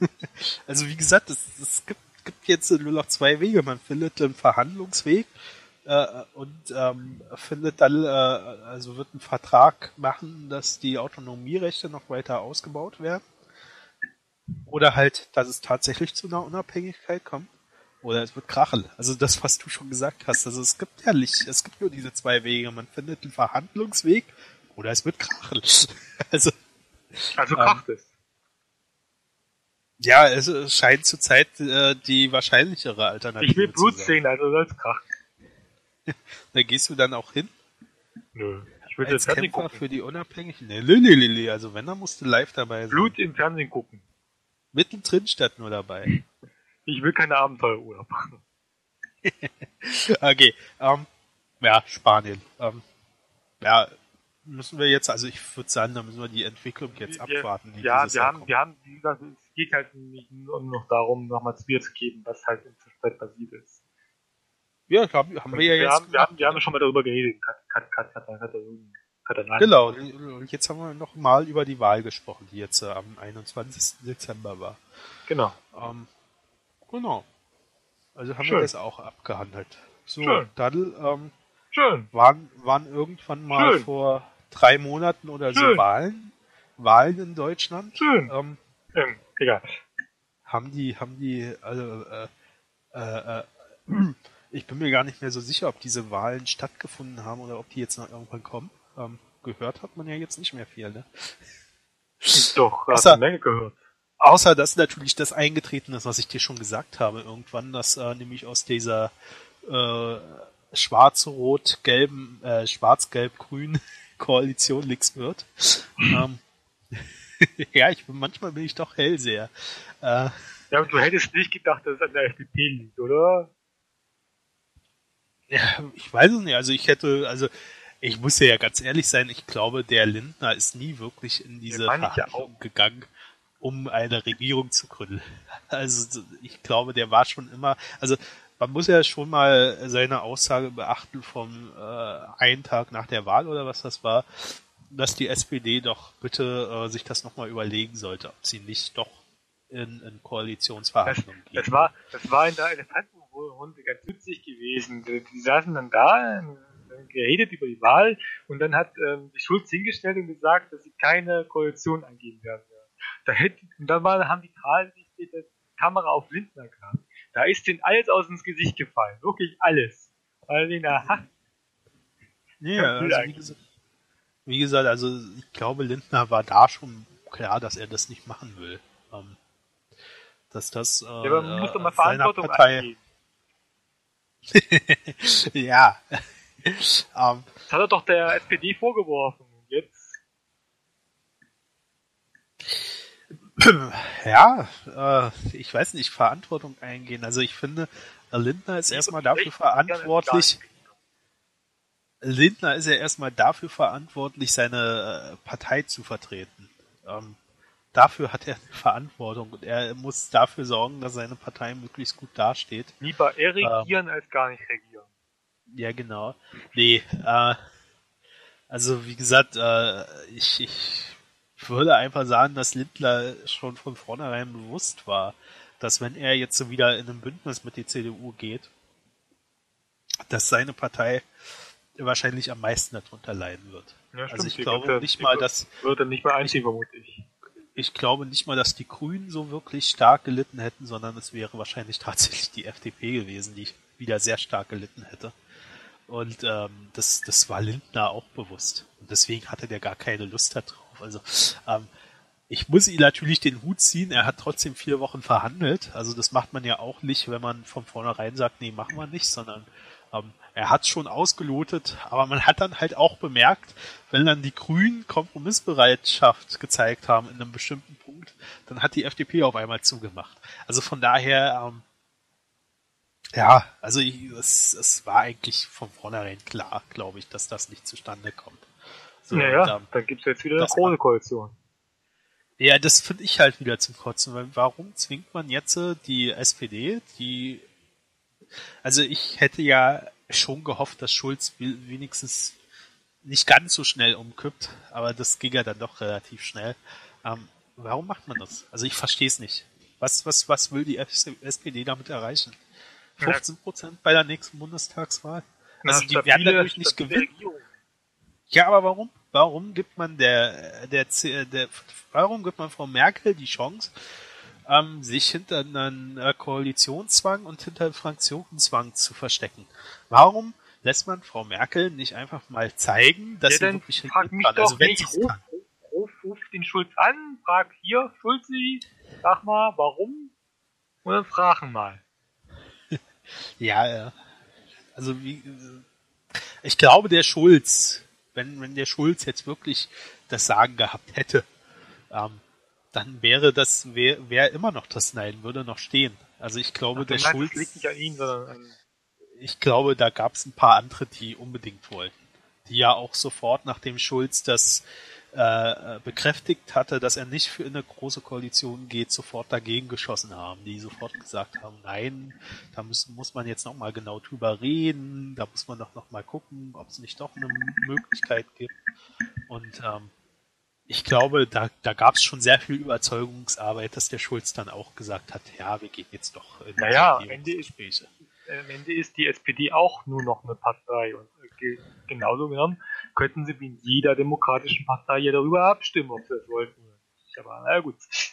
*laughs* also wie gesagt, es, es gibt, gibt jetzt nur noch zwei Wege. Man findet einen Verhandlungsweg äh, und ähm, findet dann, äh, also wird einen Vertrag machen, dass die Autonomierechte noch weiter ausgebaut werden. Oder halt, dass es tatsächlich zu einer Unabhängigkeit kommt. Oder es wird krachen. Also das, was du schon gesagt hast. Also es gibt ja nicht, es gibt nur diese zwei Wege. Man findet einen Verhandlungsweg oder es wird krachen. *laughs* also, also kracht ähm, es. Ja, es scheint zurzeit äh, die wahrscheinlichere Alternative. Ich will Blut sehen, also soll es krachen. *laughs* da gehst du dann auch hin? Nö, ich will als Fernsehen Kämpfer gucken. für die Unabhängigen. Nee, nee, nee, also wenn, dann musst du live dabei sein. Blut im Fernsehen gucken. Mittendrin statt nur dabei. *laughs* Ich will keine Abenteuerurlaub machen. *laughs* Okay, ähm, ja, Spanien. Ähm, ja, müssen wir jetzt, also ich würde sagen, da müssen wir die Entwicklung jetzt abwarten. Ja, wir haben, kommt. wir haben, wie gesagt, es geht halt nicht nur noch darum, nochmal zu zu geben, was halt im Zwischenzeit passiert ist. Ja, haben, haben wir ja jetzt. haben, wir, haben, wir haben schon mal darüber geredet. Kat, Kat, Kat, Kat, Kat, Katalan. Genau, und jetzt haben wir noch mal über die Wahl gesprochen, die jetzt äh, am 21. Dezember war. Genau. Ähm, genau. Also haben wir das auch abgehandelt. So, Schön. dann ähm, Schön. waren, waren irgendwann mal Schön. vor drei Monaten oder so Schön. Wahlen, Wahlen in Deutschland. Schön. Ähm, Ähm, egal. haben die, haben die, also, äh, äh, äh, ich bin mir gar nicht mehr so sicher, ob diese Wahlen stattgefunden haben oder ob die jetzt noch irgendwann kommen. Ähm, gehört hat man ja jetzt nicht mehr viel, ne? Doch, hast Außer- eine Menge gehört. Außer dass natürlich das eingetreten ist, was ich dir schon gesagt habe irgendwann, dass äh, nämlich aus dieser äh, schwarz-rot-gelben, äh, schwarz-gelb-grün *laughs* Koalition nichts wird. ähm, *laughs* ja, ich bin manchmal bin ich doch Hellseher. Äh, Ja, aber du hättest nicht gedacht, dass es an der FDP liegt, oder? Ja, ich weiß es nicht. Also ich hätte, also ich muss ja ganz ehrlich sein, ich glaube, der Lindner ist nie wirklich in diese ich ja Verhandlung gegangen, um eine Regierung zu gründen. *laughs* Also ich glaube, der war schon immer, also man muss ja schon mal seine Aussage beachten vom äh, einen Tag nach der Wahl oder was das war, dass die SPD doch bitte äh, sich das nochmal überlegen sollte, ob sie nicht doch in, in Koalitionsverhandlungen geht. Das war, das war in der Elefantenrunde ganz witzig gewesen. Die, die saßen dann da, geredet über die Wahl und dann hat ähm, die Schulz hingestellt und gesagt, dass sie keine Koalition eingehen werden. Da hätte, und dann war, haben die gerade die Kamera auf Lindner gehabt. Da ist denen alles aus ins Gesicht gefallen. Wirklich alles. Weil den aha, Ja, also wie, gesagt, wie gesagt, also ich glaube, Lindner war da schon klar, dass er das nicht machen will. Ähm, dass das äh, ja, aber man muss doch mal Verantwortung Partei, angehen. *laughs* ja. ähm, Das hat er doch der SPD vorgeworfen. Jetzt *clears throat* ja, äh, ich weiß nicht, Verantwortung eingehen. Also ich finde, Lindner ist erstmal dafür verantwortlich. Lindner ist ja erstmal dafür verantwortlich, seine äh, Partei zu vertreten. Ähm, dafür hat er eine Verantwortung und er muss dafür sorgen, dass seine Partei möglichst gut dasteht. lieber er Ähm. regieren als gar nicht regieren. Ja, genau. Nee, äh, also wie gesagt, äh, ich, ich würde einfach sagen, dass Lindner schon von vornherein bewusst war, dass wenn er jetzt so wieder in ein Bündnis mit der CDU geht, dass seine Partei wahrscheinlich am meisten darunter leiden wird. Ja, also ich glaube nicht mal, dass Wird er nicht mehr einziehen, vermute ich. glaube nicht mal, dass die Grünen so wirklich stark gelitten hätten, sondern es wäre wahrscheinlich tatsächlich die FDP gewesen, die wieder sehr stark gelitten hätte. Und ähm, das, das war Lindner auch bewusst. Und deswegen hatte der gar keine Lust darauf. Also ähm, ich muss ihm natürlich den Hut ziehen. Er hat trotzdem vier Wochen verhandelt. Also das macht man ja auch nicht, wenn man von vornherein sagt, nee, machen wir nicht, sondern ähm, er hat schon ausgelotet. Aber man hat dann halt auch bemerkt, wenn dann die Grünen Kompromissbereitschaft gezeigt haben in einem bestimmten Punkt, dann hat die FDP auf einmal zugemacht. Also von daher, ähm, ja, also ich, es, es war eigentlich von vornherein klar, glaube ich, dass das nicht zustande kommt. So, naja, und, ähm, dann gibt es jetzt wieder eine große Koalition. ja, das finde ich halt wieder zum Kotzen, weil warum zwingt man jetzt äh, die SPD, die also ich hätte ja schon gehofft, dass Schulz we- wenigstens nicht ganz so schnell umkippt, aber das ging ja dann doch relativ schnell. Ähm, warum macht man das? Also ich verstehe es nicht. Was, was, was will die SPD damit erreichen? 15 Prozent bei der nächsten Bundestagswahl? Also Na, die werden dadurch nicht stabile gewinnen. Regierung. Ja, aber warum? Warum gibt man der, der, der, warum gibt man Frau Merkel die Chance, ähm, sich hinter einen äh, Koalitionszwang und hinter einem Fraktionszwang zu verstecken? Warum lässt man Frau Merkel nicht einfach mal zeigen, dass Ja, sie wirklich frag mich kann? doch Also wenn nicht. Ruf, kann. ruf, ruf den Schulz an, frag hier, Schulzi, sag mal, warum? Und dann fragen mal. *laughs* Ja, ja. Also wie, ich glaube, der Schulz, wenn, wenn der Schulz jetzt wirklich das Sagen gehabt hätte, ähm, dann wäre das, wäre wär immer noch das Nein, würde noch stehen. Also ich glaube, Ach, der meinst, Schulz. liegt nicht an ihn, sondern an ich glaube, da gab es ein paar andere, die unbedingt wollten. Die ja auch sofort, nachdem Schulz das äh, bekräftigt hatte, dass er nicht für eine große Koalition geht, sofort dagegen geschossen haben, die sofort gesagt haben, nein, da müssen, muss man jetzt nochmal genau drüber reden, da muss man doch nochmal gucken, ob es nicht doch eine Möglichkeit gibt. Und ähm, ich glaube, da, da gab es schon sehr viel Überzeugungsarbeit, dass der Schulz dann auch gesagt hat, ja, wir gehen jetzt doch in naja, die Gespräche. Am Ende ist die SPD auch nur noch eine Partei und äh, genauso genommen könnten sie wie in jeder demokratischen Partei ja darüber abstimmen, ob sie das wollten. Aber na gut, das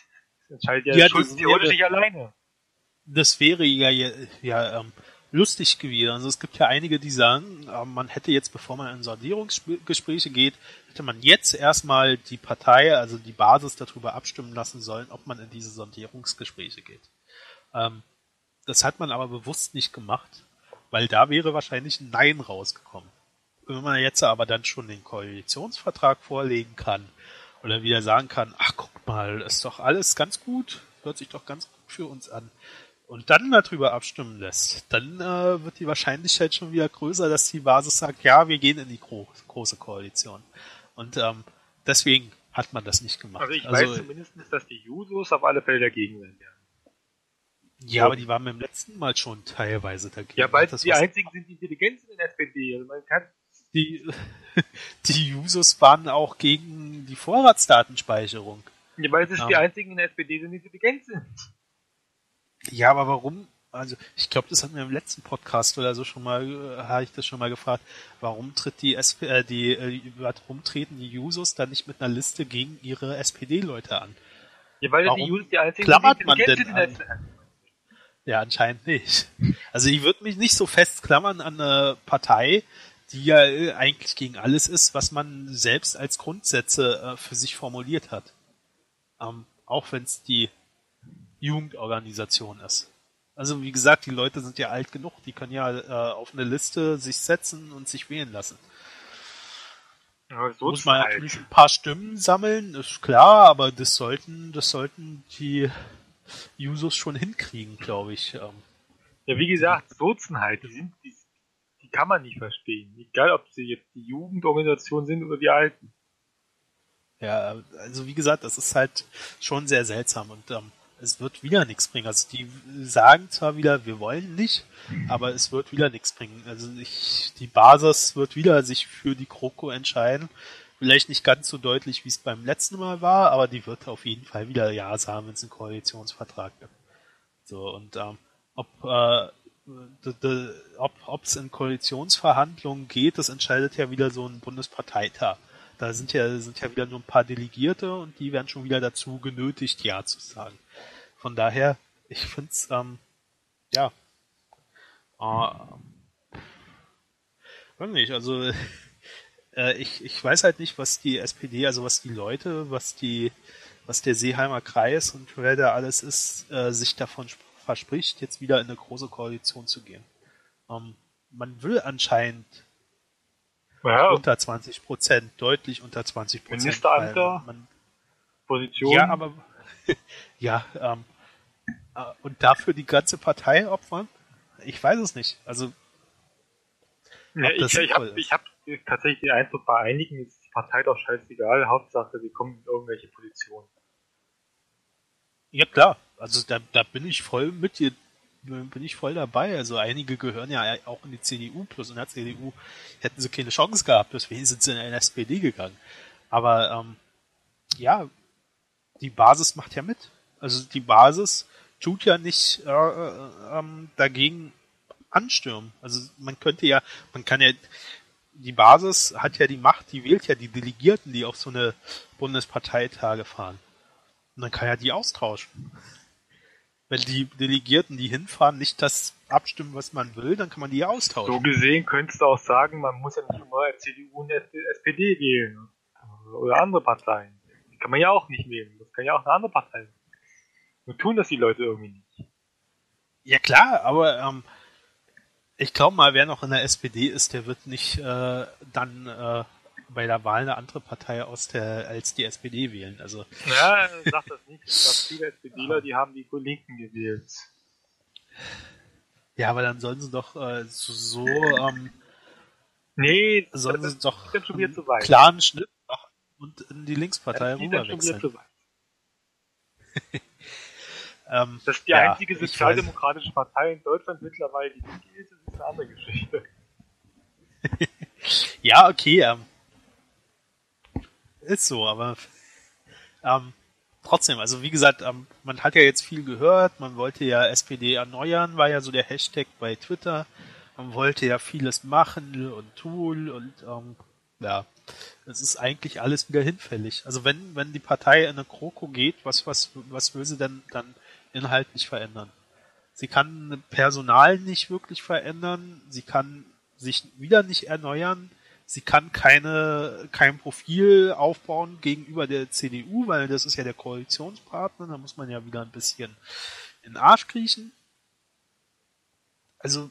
entscheidet ja, ja Schulz theoretisch nicht alleine. Das wäre ja, ja, ja ähm, lustig gewesen. Also es gibt ja einige, die sagen, äh, man hätte jetzt, bevor man in Sondierungsgespräche geht, hätte man jetzt erstmal die Partei, also die Basis darüber abstimmen lassen sollen, ob man in diese Sondierungsgespräche geht. Ähm, das hat man aber bewusst nicht gemacht, weil da wäre wahrscheinlich ein Nein rausgekommen. Wenn man jetzt aber dann schon den Koalitionsvertrag vorlegen kann oder wieder sagen kann, ach guck mal, ist doch alles ganz gut, hört sich doch ganz gut für uns an, und dann darüber abstimmen lässt, dann äh, wird die Wahrscheinlichkeit schon wieder größer, dass die Basis sagt, ja, wir gehen in die gro große Koalition. Und ähm, deswegen hat man das nicht gemacht. Also ich also, weiß zumindest, dass die Jusos auf alle Fälle dagegen sind. Ja. Ja, aber die waren beim letzten Mal schon teilweise dagegen. Ja, weil das die einzigen sind, die intelligent sind in der SPD. Also man kann die, *laughs* die Jusos waren auch gegen die Vorratsdatenspeicherung. Ja, weil es ja. die einzigen in der SPD die intelligent sind. Ja, aber warum? Also ich glaube, das hatten wir im letzten Podcast oder so schon mal, äh, habe ich das schon mal gefragt. Warum tritt die SP, äh, die, äh, warum treten die Jusos dann nicht mit einer Liste gegen ihre SPD-Leute an? Ja, weil warum die Jusos die einzigen klammert man denn an? Ja, anscheinend nicht. Also ich würde mich nicht so festklammern an eine Partei, die ja äh, eigentlich gegen alles ist, was man selbst als Grundsätze äh, für sich formuliert hat. Ähm, auch wenn es die Jugendorganisation ist. Also wie gesagt, die Leute sind ja alt genug, die können ja äh, auf eine Liste sich setzen und sich wählen lassen. Ja, so Muss man natürlich ein paar Stimmen sammeln, ist klar, aber das sollten, das sollten die Jusos schon hinkriegen, glaube ich. Ähm. Ja, wie gesagt, Sozen halt, die sind, die, die kann man nicht verstehen. Egal, ob sie jetzt die Jugendorganisation sind oder die Alten. Ja, also wie gesagt, das ist halt schon sehr seltsam und ähm, es wird wieder nichts bringen. Also die sagen zwar wieder, wir wollen nicht, aber es wird wieder nichts bringen. Also ich, die Basis wird wieder sich für die Kroko entscheiden. Vielleicht nicht ganz so deutlich, wie es beim letzten Mal war, aber die wird auf jeden Fall wieder Ja sagen, wenn es einen Koalitionsvertrag gibt. So, und ähm, ob äh, ob es in Koalitionsverhandlungen geht, das entscheidet ja wieder so ein Bundesparteitag. Da sind ja, sind ja wieder nur ein paar Delegierte und die werden schon wieder dazu genötigt, Ja zu sagen. Von daher, ich finde es, ähm, ja, äh, nicht, also *laughs* äh, ich, ich weiß halt nicht, was die SPD, also was die Leute, was die, was der Seeheimer Kreis und wer da alles ist, äh, sich davon verspricht, jetzt wieder in eine große Koalition zu gehen. Ähm, man will anscheinend ja. unter 20 Prozent, deutlich unter 20 Prozent. Ministeramter, man, Position. Ja, aber *laughs* ja, ähm, äh, und dafür die ganze Partei opfern? Ich weiß es nicht. Also ja, ich, ich habe hab tatsächlich den Eindruck, bei einigen ist die Partei doch scheißegal. Hauptsache, sie kommen in irgendwelche Positionen. Ja klar, also da, da bin ich voll mit dir, bin ich voll dabei. Also einige gehören ja auch in die CDU, plus in der CDU hätten sie keine Chance gehabt, deswegen sind sie in eine SPD gegangen. Aber ähm, ja, die Basis macht ja mit. Also die Basis tut ja nicht äh, äh, ähm, dagegen anstürmen. Also man könnte ja, man kann ja, die Basis hat ja die Macht, die wählt ja die Delegierten, die auf so eine Bundesparteitage fahren. Und dann kann ja die austauschen. Wenn die Delegierten, die hinfahren, nicht das abstimmen, was man will, dann kann man die austauschen. So gesehen könntest du auch sagen, man muss ja nicht immer CDU und SPD wählen. Oder andere Parteien. Die kann man ja auch nicht wählen. Das kann ja auch eine andere Partei sein. Nur tun das die Leute irgendwie nicht. Ja klar, aber ähm, ich glaube mal, wer noch in der SPD ist, der wird nicht äh, dann äh, bei der Wahl eine andere Partei aus der als die SPD wählen. Also Ja, sag das nicht. Ich glaube, viele SPDler, die haben die Linken gewählt. ja, aber dann sollen sie doch äh, so, ähm, Nee, sollen das sie doch schon einen klaren Schnitt machen und in die Linkspartei das schon rüberwechseln. weit. *laughs* Ähm, Dass die ja, einzige sozialdemokratische Partei in Deutschland mittlerweile die Linke ist, das ist eine andere Geschichte. *laughs* Ja, okay, ähm, ist so, aber ähm, trotzdem, also wie gesagt, ähm, man hat ja jetzt viel gehört, man wollte ja SPD erneuern, war ja so der Hashtag bei Twitter, man wollte ja vieles machen und tun und ähm, ja, es ist eigentlich alles wieder hinfällig. Also wenn, wenn die Partei in eine Kroko geht, was, was, was will sie denn dann inhaltlich verändern? Sie kann Personal nicht wirklich verändern, sie kann sich wieder nicht erneuern, sie kann keine, kein Profil aufbauen gegenüber der CDU, weil das ist ja der Koalitionspartner, da muss man ja wieder ein bisschen in den Arsch kriechen. Also,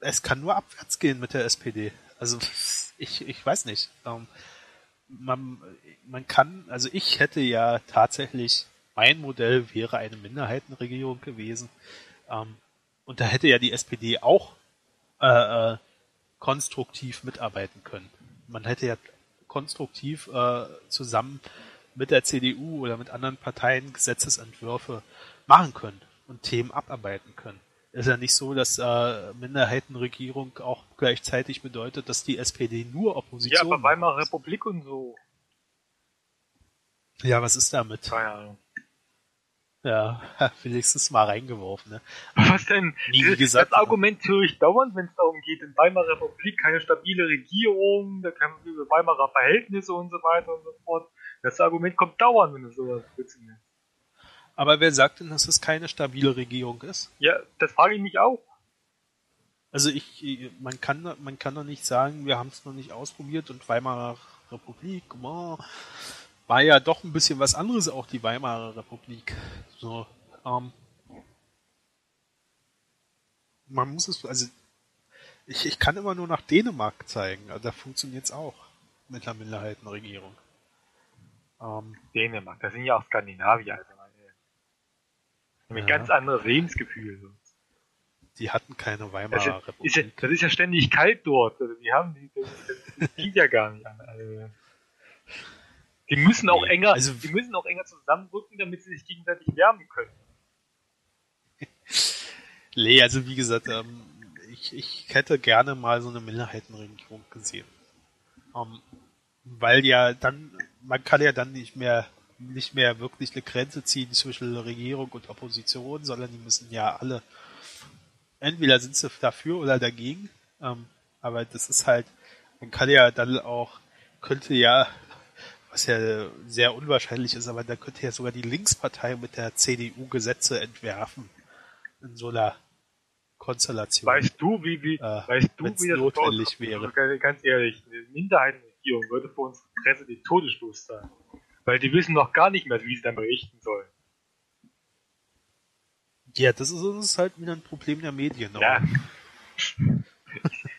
es kann nur abwärts gehen mit der SPD. Also, ich, ich weiß nicht. Ähm, man, man kann, also ich hätte ja tatsächlich, mein Modell wäre eine Minderheitenregierung gewesen. Ähm, und da hätte ja die SPD auch äh, äh, konstruktiv mitarbeiten können. Man hätte ja konstruktiv äh, zusammen mit der CDU oder mit anderen Parteien Gesetzesentwürfe machen können und Themen abarbeiten können. Ist ja nicht so, dass äh, Minderheitenregierung auch gleichzeitig bedeutet, dass die SPD nur Ja, Opposition aber macht. Weimarer Republik und so. Ja, was ist damit? Keine Ahnung. Ja, *laughs* wenigstens mal reingeworfen. Ne? Was denn? Nie das, gesagt, das Argument höre ich dauernd, wenn es darum geht, in Weimarer Republik keine stabile Regierung, da kann man über Weimarer Verhältnisse und so weiter und so fort. Das Argument kommt dauernd, wenn du sowas willst. Aber wer sagt denn, dass es keine stabile Regierung ist? Ja, das frage ich mich auch. Also ich, man kann, man kann doch nicht sagen, wir haben es noch nicht ausprobiert und Weimarer Republik, boah, war ja doch ein bisschen was anderes auch die Weimarer Republik. So, ähm, man muss es, also ich, ich kann immer nur nach Dänemark zeigen, also da funktioniert es auch mit der Minderheitenregierung. Ähm, Dänemark, das sind ja auch Skandinavier, also meine. Ein Ja. ganz anderes Lebensgefühl. Die hatten keine Das, Weimarer ist, ist ja, Republik. das ist ja ständig kalt dort. Also die haben die, das, das geht ja gar nicht an. Also, die müssen auch enger, also- die müssen auch enger zusammenrücken, damit sie sich gegenseitig wärmen können. *laughs* Nee, also wie gesagt, ähm, ich, ich hätte gerne mal so eine Minderheitenregierung gesehen. Ähm, weil ja dann, man kann ja dann nicht mehr nicht mehr wirklich eine Grenze ziehen zwischen Regierung und Opposition, sondern die müssen ja alle entweder sind sie dafür oder dagegen. Ähm, aber das ist halt, man kann ja dann auch, könnte ja, was ja sehr unwahrscheinlich ist, aber da könnte ja sogar die Linkspartei mit der CDU Gesetze entwerfen in so einer Konstellation. Weißt du, wie, wie, Äh, weißt du, wie das notwendig wäre. Also ganz- ehrlich, eine Minderheitenregierung würde für unsere Presse die Todesstoß sein. Weil die wissen noch gar nicht mehr, wie sie dann berichten sollen. Ja, das ist, das ist halt wieder ein Problem der Medien. Ja. *laughs*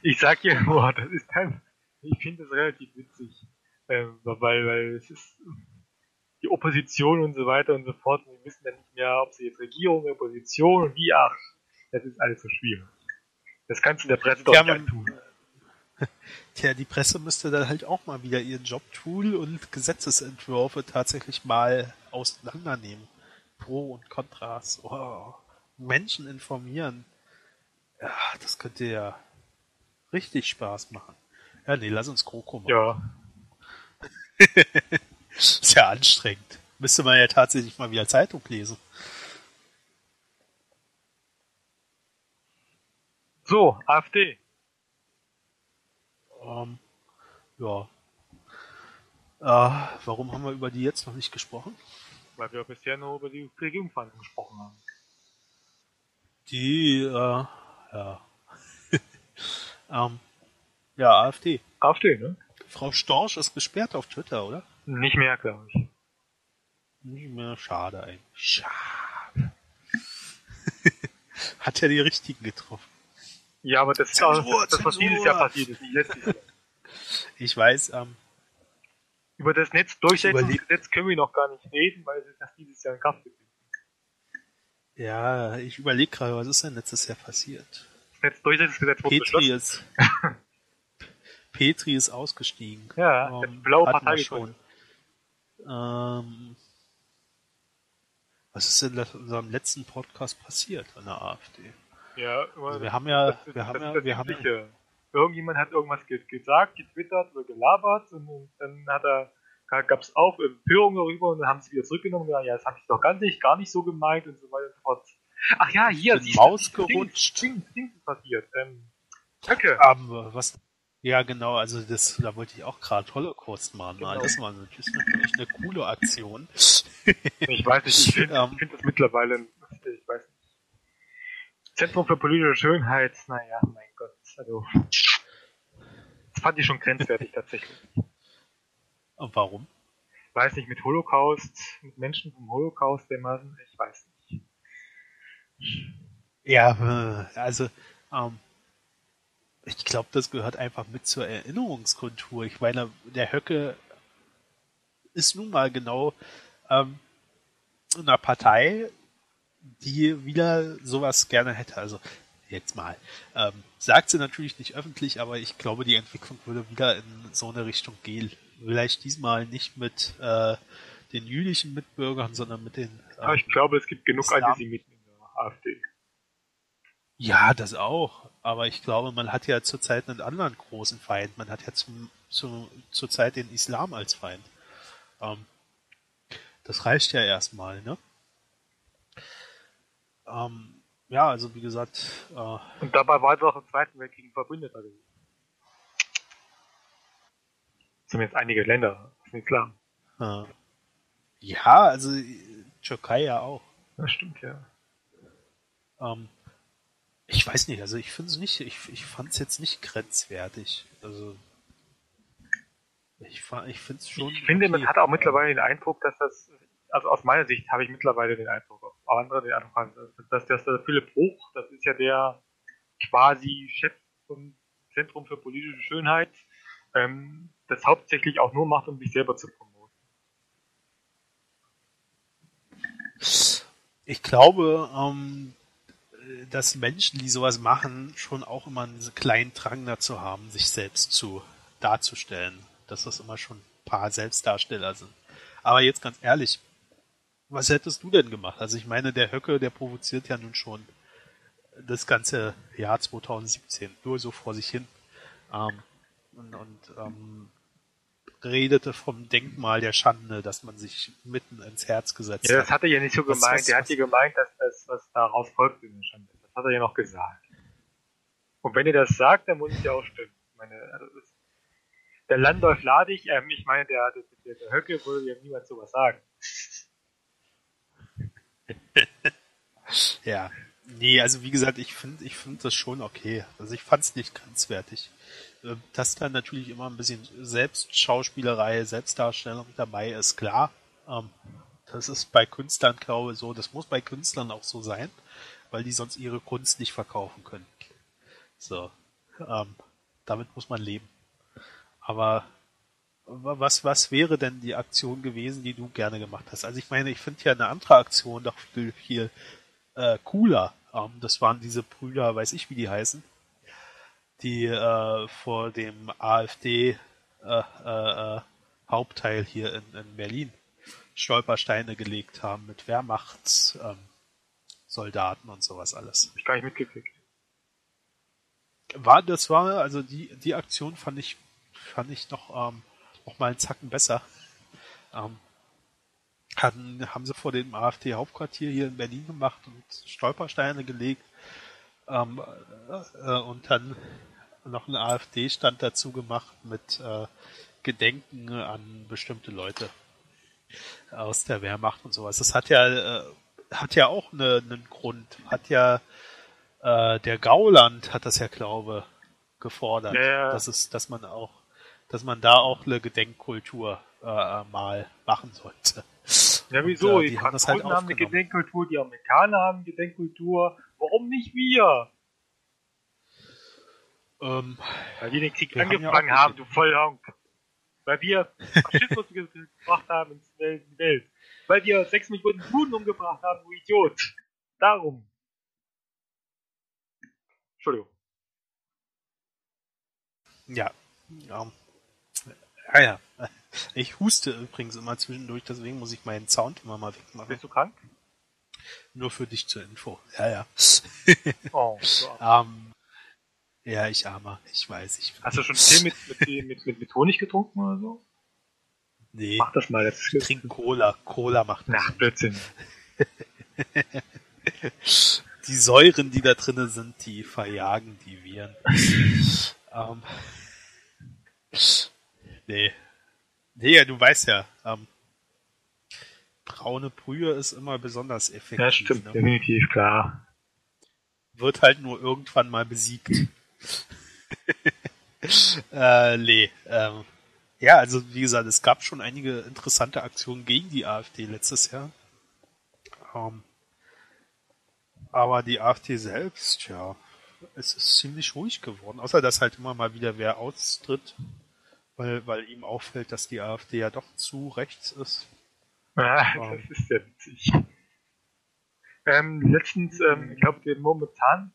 Ich sag ja nur, das ist dann, ich finde das relativ witzig. Ähm, weil, weil es ist die Opposition und so weiter und so fort, und die wissen dann nicht mehr, ob sie jetzt Regierung, Opposition und wie, ach, das ist alles so schwierig. Das kannst du der Presse doch nicht antun. *laughs* Tja, die Presse müsste dann halt auch mal wieder ihren Job tun und Gesetzesentwürfe tatsächlich mal auseinandernehmen. Pro und Kontras. Oh, Menschen informieren. Ja, das könnte ja richtig Spaß machen. Ja, nee, lass uns Kroko machen. Ja, *laughs* Ist ja anstrengend. Müsste man ja tatsächlich mal wieder Zeitung lesen. so, AfD. Ähm, ja. Äh, warum haben wir über die jetzt noch nicht gesprochen? Weil wir bisher nur über die Regierungsverhandlungen gesprochen haben. Die, äh, ja. *laughs* ähm, ja, AfD. AfD, ne? Frau Storch ist gesperrt auf Twitter, oder? Nicht mehr, glaube ich. Nicht mehr. Schade eigentlich. Schade. *laughs* Hat ja die richtigen getroffen. Ja, aber das ist auch das, was dieses Jahr passiert ist, nicht letztes Jahr. Ich weiß, ähm, Über das Netzdurchsetzungsgesetz können wir noch gar nicht reden, weil es erst dieses Jahr in Kraft ist. Ja, ich überlege gerade, was ist denn letztes Jahr passiert? Das Netzdurchsetzungsgesetz wurde Petri ist, *laughs* Petri ist ausgestiegen. Ja, Ähm, der blaue Partei schon. Ähm, was ist denn in unserem letzten Podcast passiert an der AfD? Ja, Also wir haben ja, wir haben das, ja, das wir haben ja. Irgendjemand hat irgendwas ge gesagt, getwittert oder gelabert und, und dann hat er gab es auch Empörung darüber und dann haben sie wieder zurückgenommen und gesagt, ja, das habe ich doch ganz nicht, gar nicht so gemeint und so weiter und so fort. Ach ja, hier, siehst Maus gerutscht. Ding, Ding, Ding ist passiert. Ähm, danke. haben wir was? Ja, genau, also das, da wollte ich auch gerade Holocaust machen. Genau. Das war natürlich natürlich eine coole Aktion. Ich weiß nicht, ich finde *laughs* Ähm. find das mittlerweile, ich weiß nicht. Zentrum für politische Schönheit, naja, mein Gott, also. Das fand ich schon grenzwertig tatsächlich. Und warum? Weiß nicht, mit Holocaust, mit Menschen vom Holocaust dermaßen, ich weiß nicht. Ja, äh, also ähm, ich glaube, das gehört einfach mit zur Erinnerungskultur. Ich meine, der Höcke ist nun mal genau ähm, in einer Partei, die wieder sowas gerne hätte. Also jetzt mal. Ähm, sagt sie natürlich nicht öffentlich, aber ich glaube, die Entwicklung würde wieder in so eine Richtung gehen. Vielleicht diesmal nicht mit äh, den jüdischen Mitbürgern, sondern mit den. Ähm, ich glaube, es gibt genug Islam. Antisemiten in der AfD. Ja, das auch. Aber ich glaube, man hat ja zurzeit einen anderen großen Feind. Man hat ja zum, zu, zurzeit den Islam als Feind. Ähm, das reicht ja erstmal, ne? Ähm, ja, also wie gesagt, äh, Und dabei war es auch im Zweiten Weltkrieg ein Verbündeter gewesen. Zumindest einige Länder, ist mir klar. äh, ja, also äh, Türkei ja auch. Das stimmt, ja. Ähm, ich weiß nicht, also ich finde es nicht, ich, ich fand es jetzt nicht grenzwertig. Also ich, ich finde es schon. Ich finde, man okay. hat auch mittlerweile den Eindruck, dass das, also aus meiner Sicht habe ich mittlerweile den Eindruck, auch andere den Eindruck haben, dass, dass der Philipp Bruch, das ist ja der quasi Chef vom Zentrum für politische Schönheit, ähm, das hauptsächlich auch nur macht, um sich selber zu promoten. Ich glaube, ähm, dass Menschen, die sowas machen, schon auch immer einen kleinen Drang dazu haben, sich selbst zu darzustellen. Dass das immer schon ein paar Selbstdarsteller sind. Aber jetzt ganz ehrlich, was hättest du denn gemacht? Also ich meine, der Höcke, der provoziert ja nun schon das ganze Jahr 2017 nur so vor sich hin. Ähm, und und ähm, redete vom Denkmal der Schande, dass man sich mitten ins Herz gesetzt Ja, hat. das hat er ja nicht so Was- gemeint. was- der was- hat ja gemeint, dass das, was daraus folgt, in der Schande ist. Das hat er ja noch gesagt. Und wenn er das sagt, dann muss es ja auch stimmen. Ich meine, also das, der Landolf Ladig, ähm, ich meine, der, der, der, der Höcke würde ja niemand sowas sagen. *laughs* Ja. Nee, also wie gesagt, ich finde ich finde das schon okay. Also ich fand es nicht grenzwertig. Ähm, Dass da natürlich immer ein bisschen Selbstschauspielerei, Selbstdarstellung dabei ist, klar. Ähm, Das ist bei Künstlern, glaube ich, so. Das muss bei Künstlern auch so sein, weil die sonst ihre Kunst nicht verkaufen können. So. Ähm, damit muss man leben. Aber wa- was, was wäre denn die Aktion gewesen, die du gerne gemacht hast? Also ich meine, ich finde ja eine andere Aktion doch viel, viel äh, cooler. Ähm, das waren diese Brüder, weiß ich, wie die heißen, die äh, vor dem AfD äh, äh, äh, Hauptteil hier in, in Berlin Stolpersteine gelegt haben mit Wehrmachtssoldaten ähm, und sowas alles. Hab ich gar nicht mitgekriegt. War, das war, also die, die Aktion fand ich, fand ich noch, ähm, noch mal einen Zacken besser. Ähm, hatten, haben sie vor dem AfD-Hauptquartier hier in Berlin gemacht und Stolpersteine gelegt. Ähm, äh, und dann noch ein AfD-Stand dazu gemacht mit äh, Gedenken an bestimmte Leute aus der Wehrmacht und sowas. Das hat ja, äh, hat ja auch eine, einen Grund. Hat ja äh, der Gauland hat das ja, glaube gefordert, Ja, dass es, dass man auch, dass man da auch eine Gedenkkultur äh, mal machen sollte. Ja, wieso? Und, äh, die die haben das halt Franzosen haben eine. Gedenkkultur, die Amerikaner haben eine Gedenkkultur. Warum nicht wir? Ähm, Weil die den Krieg Wir haben ja angefangen haben, du Vollhonk. Weil wir Faschismus gebracht haben in die Welt. Weil wir sechs Millionen Juden umgebracht haben, du Idiot. Darum. Entschuldigung. Ja. ja. Ah ja. Ich huste übrigens immer zwischendurch, deswegen muss ich meinen Sound immer mal wegmachen. Bist du krank? Nur für dich zur Info. Ja, ja. Oh, *laughs* so. ähm, ja, ich armer. Ich weiß. Ich Hast du schon Tee mit, mit, mit, mit, mit Honig getrunken oder so? nee, Mach das mal jetzt. ich trink Cola. Cola macht das. Ach, Blödsinn. *laughs* Die Säuren, die da drinnen sind, die verjagen die Viren. *laughs* ähm, nee. Nee, ja, du weißt ja, ähm, braune Brühe ist immer besonders effektiv. Ja, stimmt, Ne? definitiv, klar. Wird halt nur irgendwann mal besiegt. *laughs* äh, nee. Ähm, ja, also wie gesagt, es gab schon einige interessante Aktionen gegen die AfD letztes Jahr. Ähm, aber die AfD selbst, ja, es ist ziemlich ruhig geworden. Außer dass halt immer mal wieder wer austritt, weil, weil ihm auffällt, dass die AfD ja doch zu rechts ist. Ja, Wow. das ist ja witzig. Ähm, letztens, ähm, ich glaube, den momentan,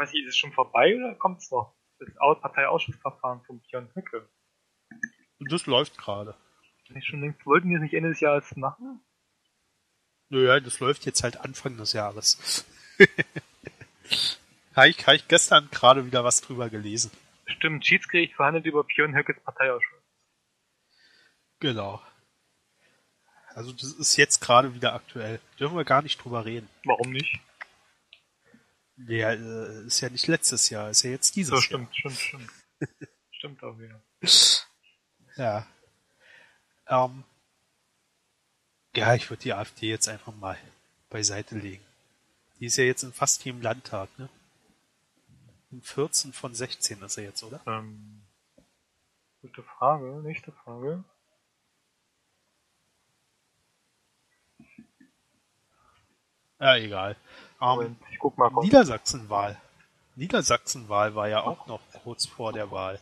weiß nicht, ist es schon vorbei oder kommt es noch? Das Au- Parteiausschussverfahren von Björn Höcke. Das läuft gerade. Ich schon längst, wollten die das nicht Ende des Jahres machen? Naja, das läuft jetzt halt Anfang des Jahres. *laughs* habe ich, hab ich gestern gerade wieder was drüber gelesen. Stimmt, Schiedsgericht verhandelt über Björn Höckes Parteiausschuss. Genau. Also das ist jetzt gerade wieder aktuell. Dürfen wir gar nicht drüber reden. Warum nicht? Ja, äh, ist ja nicht letztes Jahr, ist ja jetzt dieses So, Jahr. stimmt, stimmt, stimmt. *laughs* stimmt auch wieder. Ja. Ähm, ja, ich würde die AfD jetzt einfach mal beiseite legen. Die ist ja jetzt in fast jedem Landtag, ne? In 14 von 16 ist er jetzt, oder? Ähm, gute Frage, nächste Frage. Ja, egal. Ähm, ich guck mal kurz. Niedersachsenwahl. Niedersachsenwahl war ja auch noch kurz vor der Wahl.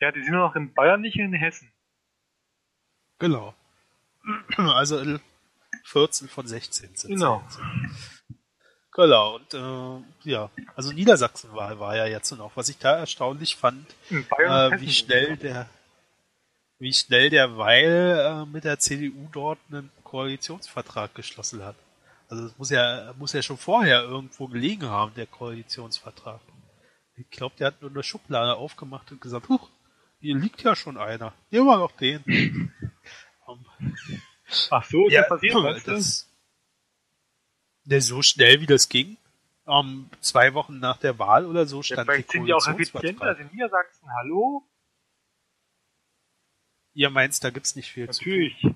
Ja, die sind noch in Bayern, nicht in Hessen. Genau. *clears throat* Also äh, 14 von 16 sind Genau. Genau, und äh, ja, also Niedersachsenwahl war ja jetzt noch. Was ich da erstaunlich fand, äh, wie schnell der wie schnell der Weil äh, mit der CDU dort einen Koalitionsvertrag geschlossen hat. Also es muss ja muss ja schon vorher irgendwo gelegen haben, der Koalitionsvertrag. Ich glaube, der hat nur eine Schublade aufgemacht und gesagt, huch, hier liegt ja schon einer. Nehmen wir doch den. *laughs* Ähm, Ach so, ist ja, das passiert, du? das, ne, so schnell wie das ging, ähm, zwei Wochen nach der Wahl oder so Ja, stand vielleicht die sind die auch effizienter als in Niedersachsen. Hallo? Ihr meinst, da gibt's nicht viel zu tun. Natürlich.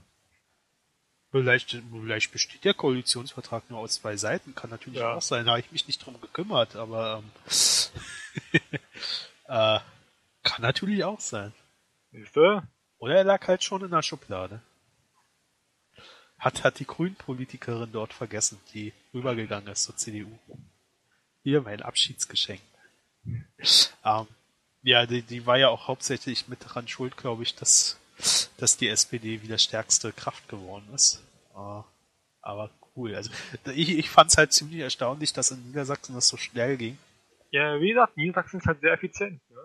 Vielleicht, vielleicht besteht der Koalitionsvertrag nur aus zwei Seiten, kann natürlich Ja. auch sein, da habe ich mich nicht drum gekümmert, aber ähm, *laughs* äh, kann natürlich auch sein. Du? Oder er lag halt schon in der Schublade. Hat, hat die Grünen-Politikerin dort vergessen, die rübergegangen ist zur CDU. Hier mein Abschiedsgeschenk. *laughs* Ähm, ja, die, die war ja auch hauptsächlich mit daran schuld, glaube ich, dass, dass die SPD wieder stärkste Kraft geworden ist. Äh, aber cool. Also ich, ich fand es halt ziemlich erstaunlich, dass in Niedersachsen das so schnell ging. Ja, wie gesagt, Niedersachsen ist halt sehr effizient. Ne?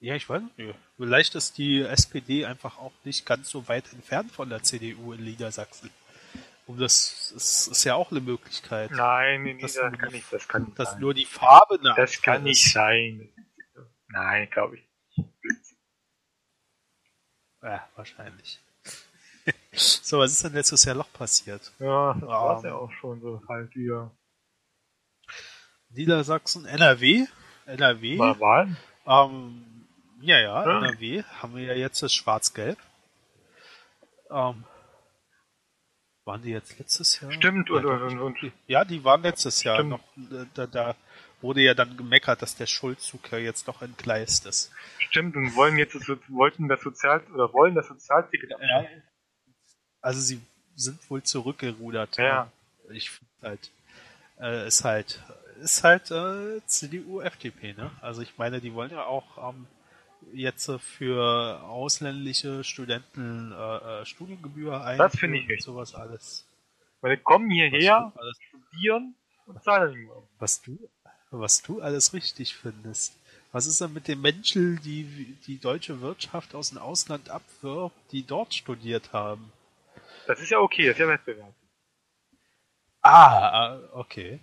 Ja, ich weiß nicht. Vielleicht ist die SPD einfach auch nicht ganz so weit entfernt von der CDU in Niedersachsen. Und das ist, ist ja auch eine Möglichkeit, Nein, nee, nee, Das das, nur kann nicht, das kann nicht dass sein. nur die Farbe eine Das kann nicht sein. Nein, glaube ich nicht. Ja, wahrscheinlich. *laughs* so, was ist denn letztes Jahr noch passiert? Ja, das war's Ähm. ja auch schon so halt wieder. Niedersachsen, NRW, NRW, Mal Wahlen? ähm, ja, ja, Ja. NRW haben wir ja jetzt das Schwarz-Gelb. Ähm, waren die jetzt letztes Jahr? Stimmt, und. Ja, die waren letztes Jahr Stimmt. noch. äh, Da, da wurde ja dann gemeckert, dass der Schuldzug ja jetzt noch entgleist ist. Stimmt, und wollen jetzt das, wollten das Sozial oder wollen das Sozialticket abschaffen. Also sie sind wohl zurückgerudert. Ja. Ich finde halt, äh, ist halt, ist halt äh, CDU, FDP, ne? Also ich meine, die wollen ja auch ähm, jetzt für ausländische Studenten äh, äh, Studiengebühr ein. Das finde ich richtig. Sowas alles. Weil die kommen hierher, studieren und zahlen. Was du, was du alles richtig findest. Was ist denn mit den Menschen, die die deutsche Wirtschaft aus dem Ausland abwirbt, die dort studiert haben? Das ist ja okay, das ist ja Wettbewerb. Ah, ah okay.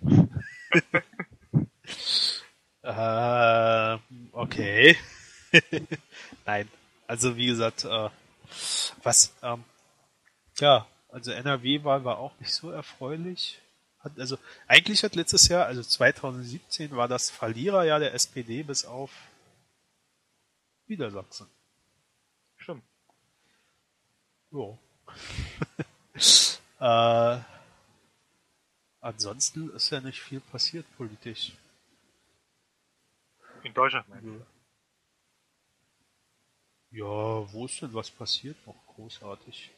*laughs* äh, okay. *laughs* Nein, also wie gesagt, äh, was, ähm, ja, also NRW-Wahl war auch nicht so erfreulich. Hat, also eigentlich hat letztes Jahr, also 2017, war das Verliererjahr der SPD bis auf Niedersachsen. Stimmt. Jo. *laughs* äh, ansonsten ist ja nicht viel passiert politisch. In Deutschland meinst du? Ja, wo ist denn was passiert noch großartig?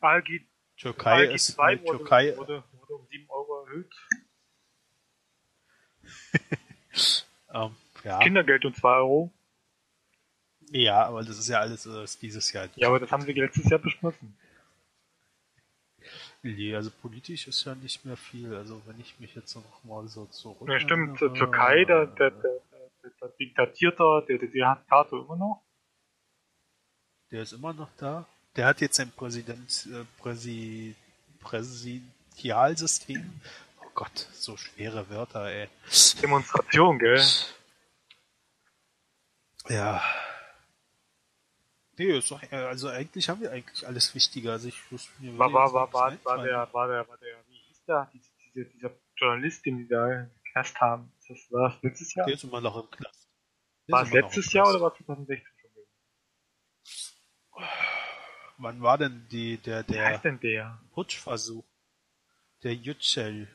ALG, Türkei ALG ist 2 wurde, Türkei wurde, wurde um 7 Euro erhöht. *laughs* ähm, ja. Kindergeld um 2 Euro. Ja, aber das ist ja alles äh, dieses Jahr. Ja, aber das haben sie letztes Jahr beschlossen. Nee, also politisch ist ja nicht mehr viel. Also wenn ich mich jetzt noch mal so zurück. Ja, stimmt. Zur Türkei, der, der, der, der, Diktatiert da, der, der, der hat Tato immer noch. Der ist immer noch da. Der hat jetzt ein Präsident, äh, Präsi, Präsidialsystem. Oh Gott, so schwere Wörter, ey. Demonstration, gell? Ja. Nee, ist doch, also eigentlich haben wir eigentlich alles Wichtige. Also ich wusste mir war, war, war, war, war, der, war der, war der, wie hieß der, diese, diese, dieser Journalist, den die da im Knast haben. Das war das letztes Jahr? Der ist immer noch im Knast. Der war es letztes Jahr oder war es 2016 schon gewesen? Wann war denn die, der, der, Wie heißt denn der? Putschversuch? Der Yücel.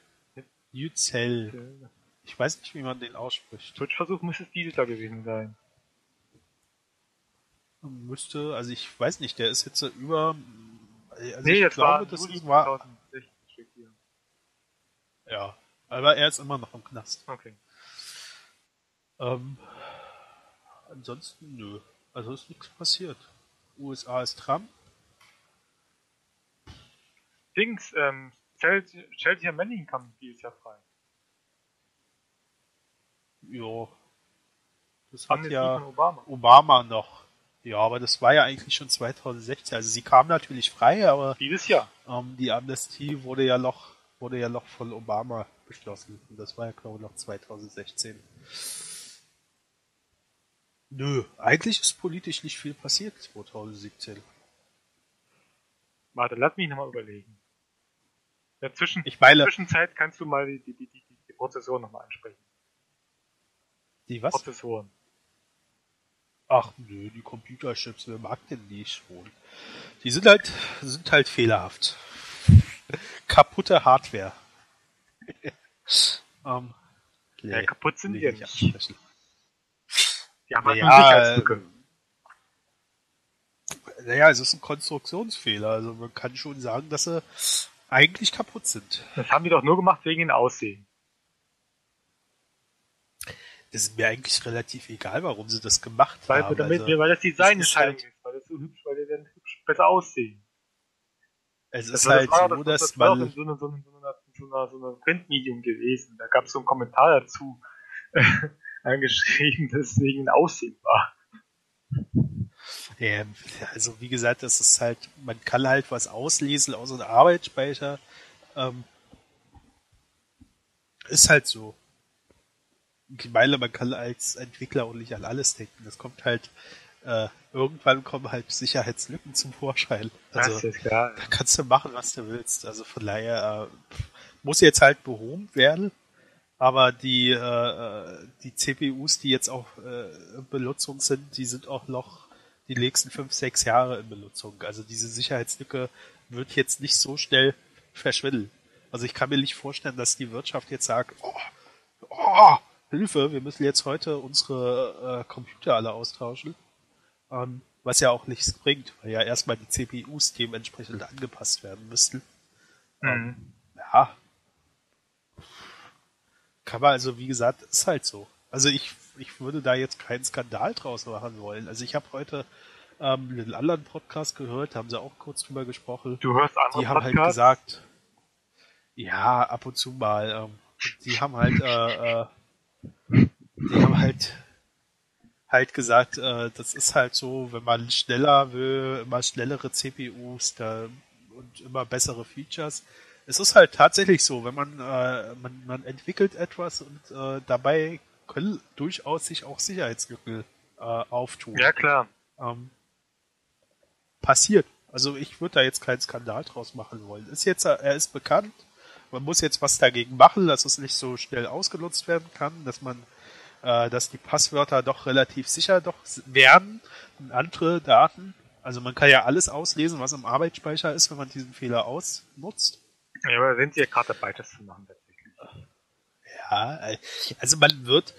Yücel. Ich weiß nicht, wie man den ausspricht. Putschversuch müsste es dieses Jahr gewesen sein müsste, also ich weiß nicht, der ist jetzt so über. Also nee, ich glaube, das ist war. 2016 steht hier. Ja, aber er ist immer noch im Knast. Okay. Ähm, ansonsten nö. Also ist nichts passiert. USA ist Trump. Dings, ähm, Chelsea Manning kam dieses Jahr frei. Jo. Das hat ja Obama. Obama noch. Ja, aber das war ja eigentlich schon 2016. Also sie kam natürlich frei, aber dieses Jahr. Ähm, die Amnestie wurde ja noch wurde ja noch von Obama beschlossen. Und das war ja glaube ich noch 2016. Nö, eigentlich ist politisch nicht viel passiert 2017. Warte, lass mich nochmal überlegen. In der Zwischen ich meine, Zwischenzeit kannst du mal die, die, die, die, die Prozessoren nochmal ansprechen. Die was? Prozessoren. Ach nö, die Computerchips, wer mag denn die schon? Die sind halt, sind halt fehlerhaft. *laughs* Kaputte Hardware. *laughs* um, nee, ja, kaputt sind die ja nicht. Die haben halt naja, Sicherheitslücke. Naja, es ist ein Konstruktionsfehler. Also man kann schon sagen, dass sie eigentlich kaputt sind. Das haben die doch nur gemacht wegen dem Aussehen ist mir eigentlich relativ egal, warum sie das gemacht weil, haben. Damit, also, weil das Designentscheidung ist, halt, ist, weil das so hübsch, weil die dann hübsch besser aussehen. Es ist halt war, so, das, dass das man... in so einer, so so einer, so einer Printmedium gewesen. Da gab es so einen Kommentar dazu *laughs* angeschrieben, dass es wegen dem Aussehen war. Ja, also wie gesagt, das ist halt, man kann halt was auslesen aus einem Arbeitsspeicher. Ähm, ist halt so ich meine, man kann als Entwickler auch nicht an alles denken. Das kommt halt, äh, irgendwann kommen halt Sicherheitslücken zum Vorschein. Also, klar, da kannst du machen, was du willst. Also von daher äh, muss jetzt halt behoben werden. Aber die, äh, die CPUs, die jetzt auch äh, in Benutzung sind, die sind auch noch die nächsten fünf, sechs Jahre in Benutzung. Also diese Sicherheitslücke wird jetzt nicht so schnell verschwinden. Also ich kann mir nicht vorstellen, dass die Wirtschaft jetzt sagt, oh, oh, Hilfe, wir müssen jetzt heute unsere äh, Computer alle austauschen. Ähm, was ja auch nichts bringt, weil ja erstmal die CPUs dementsprechend angepasst werden müssten. Mhm. Ja. Kann man also, wie gesagt, ist halt so. Also ich, ich würde da jetzt keinen Skandal draus machen wollen. Also ich habe heute ähm, einen anderen Podcast gehört, haben sie auch kurz drüber gesprochen. Du hörst andere Die haben Podcasts? halt gesagt, ja, ab und zu mal. Ähm, die haben halt, äh, äh, die haben halt halt gesagt, äh, das ist halt so, wenn man schneller will, immer schnellere CPUs da, und immer bessere Features. Es ist halt tatsächlich so, wenn man, äh, man, man entwickelt etwas und äh, dabei können durchaus sich auch Sicherheitslücken äh, auftun. Ja, klar. Ähm, passiert. Also ich würde da jetzt keinen Skandal draus machen wollen. Ist jetzt, er ist bekannt. Man muss jetzt was dagegen machen, dass es nicht so schnell ausgenutzt werden kann, dass man, äh, dass die Passwörter doch relativ sicher doch werden und andere Daten. Also man kann ja alles auslesen, was im Arbeitsspeicher ist, wenn man diesen Fehler ausnutzt. Ja, aber sind sie ja gerade dabei, das zu machen, tatsächlich. Ja, also man wird,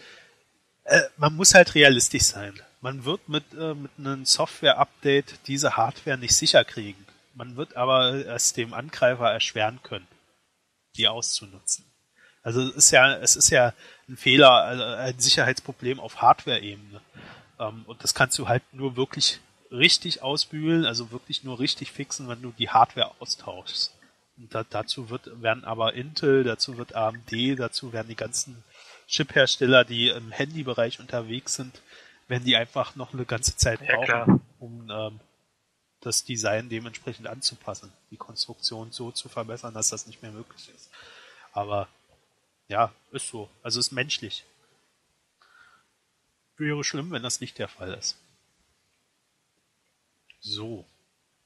äh, man muss halt realistisch sein. Man wird mit, äh, mit einem Software-Update diese Hardware nicht sicher kriegen. Man wird aber es dem Angreifer erschweren können, die auszunutzen. Also es ist ja, es ist ja ein Fehler, also ein Sicherheitsproblem auf Hardware-Ebene. Ähm, und das kannst du halt nur wirklich richtig ausbügeln, also wirklich nur richtig fixen, wenn du die Hardware austauschst. Da, dazu wird, werden aber Intel, dazu wird AMD, dazu werden die ganzen Chip-Hersteller, die im Handybereich unterwegs sind, werden die einfach noch eine ganze Zeit brauchen, ja, um ähm, das Design dementsprechend anzupassen, die Konstruktion so zu verbessern, dass das nicht mehr möglich ist. Aber ja, ist so. Also ist menschlich. Wäre schlimm, wenn das nicht der Fall ist. So.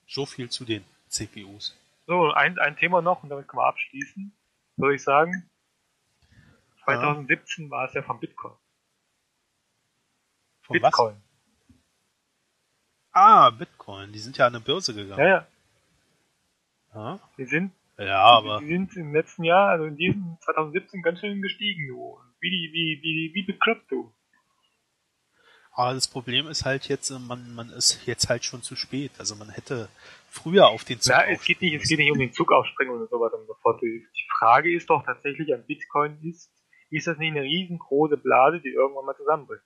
So viel zu den CPUs. So, ein, ein Thema noch und damit können wir abschließen. Würde ich sagen, 2017 ja. war es ja von Bitcoin. Von Bitcoin. Was? Ah, Bitcoin. Die sind ja an eine Börse gegangen. Ja, ja. ja. Die sind, ja, aber. Die sind im letzten Jahr, also in diesem 2017 ganz schön gestiegen, du. Wie die, wie, wie, wie bekloppt, du. Aber das Problem ist halt jetzt, man, man ist jetzt halt schon zu spät. Also man hätte früher auf den Zug Ja, es geht nicht, es geht nicht um den Zug aufspringen und so weiter und so fort. Die Frage ist doch tatsächlich an Bitcoin ist, ist das nicht eine riesengroße Blase, die irgendwann mal zusammenbricht?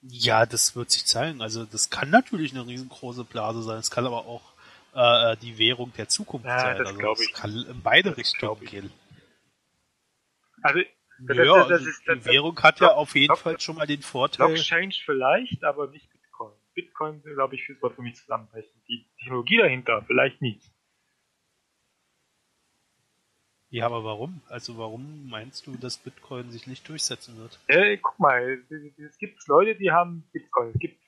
Ja, das wird sich zeigen. Also das kann natürlich eine riesengroße Blase sein. Es kann aber auch äh, die Währung der Zukunft ja, sein. Das also glaube ich. kann in beide Richtungen gehen. Also das, ja, das, das, ist, die Währung hat ja auf jeden Fall schon mal den Vorteil. Blockchain vielleicht, aber nicht Bitcoin. Bitcoin, glaube ich, wird für mich zusammenbrechen. Die Technologie dahinter vielleicht nicht. Ja, aber warum? Also warum meinst du, dass Bitcoin sich nicht durchsetzen wird? Äh, guck mal, es gibt Leute, die haben Bitcoin. Es gibt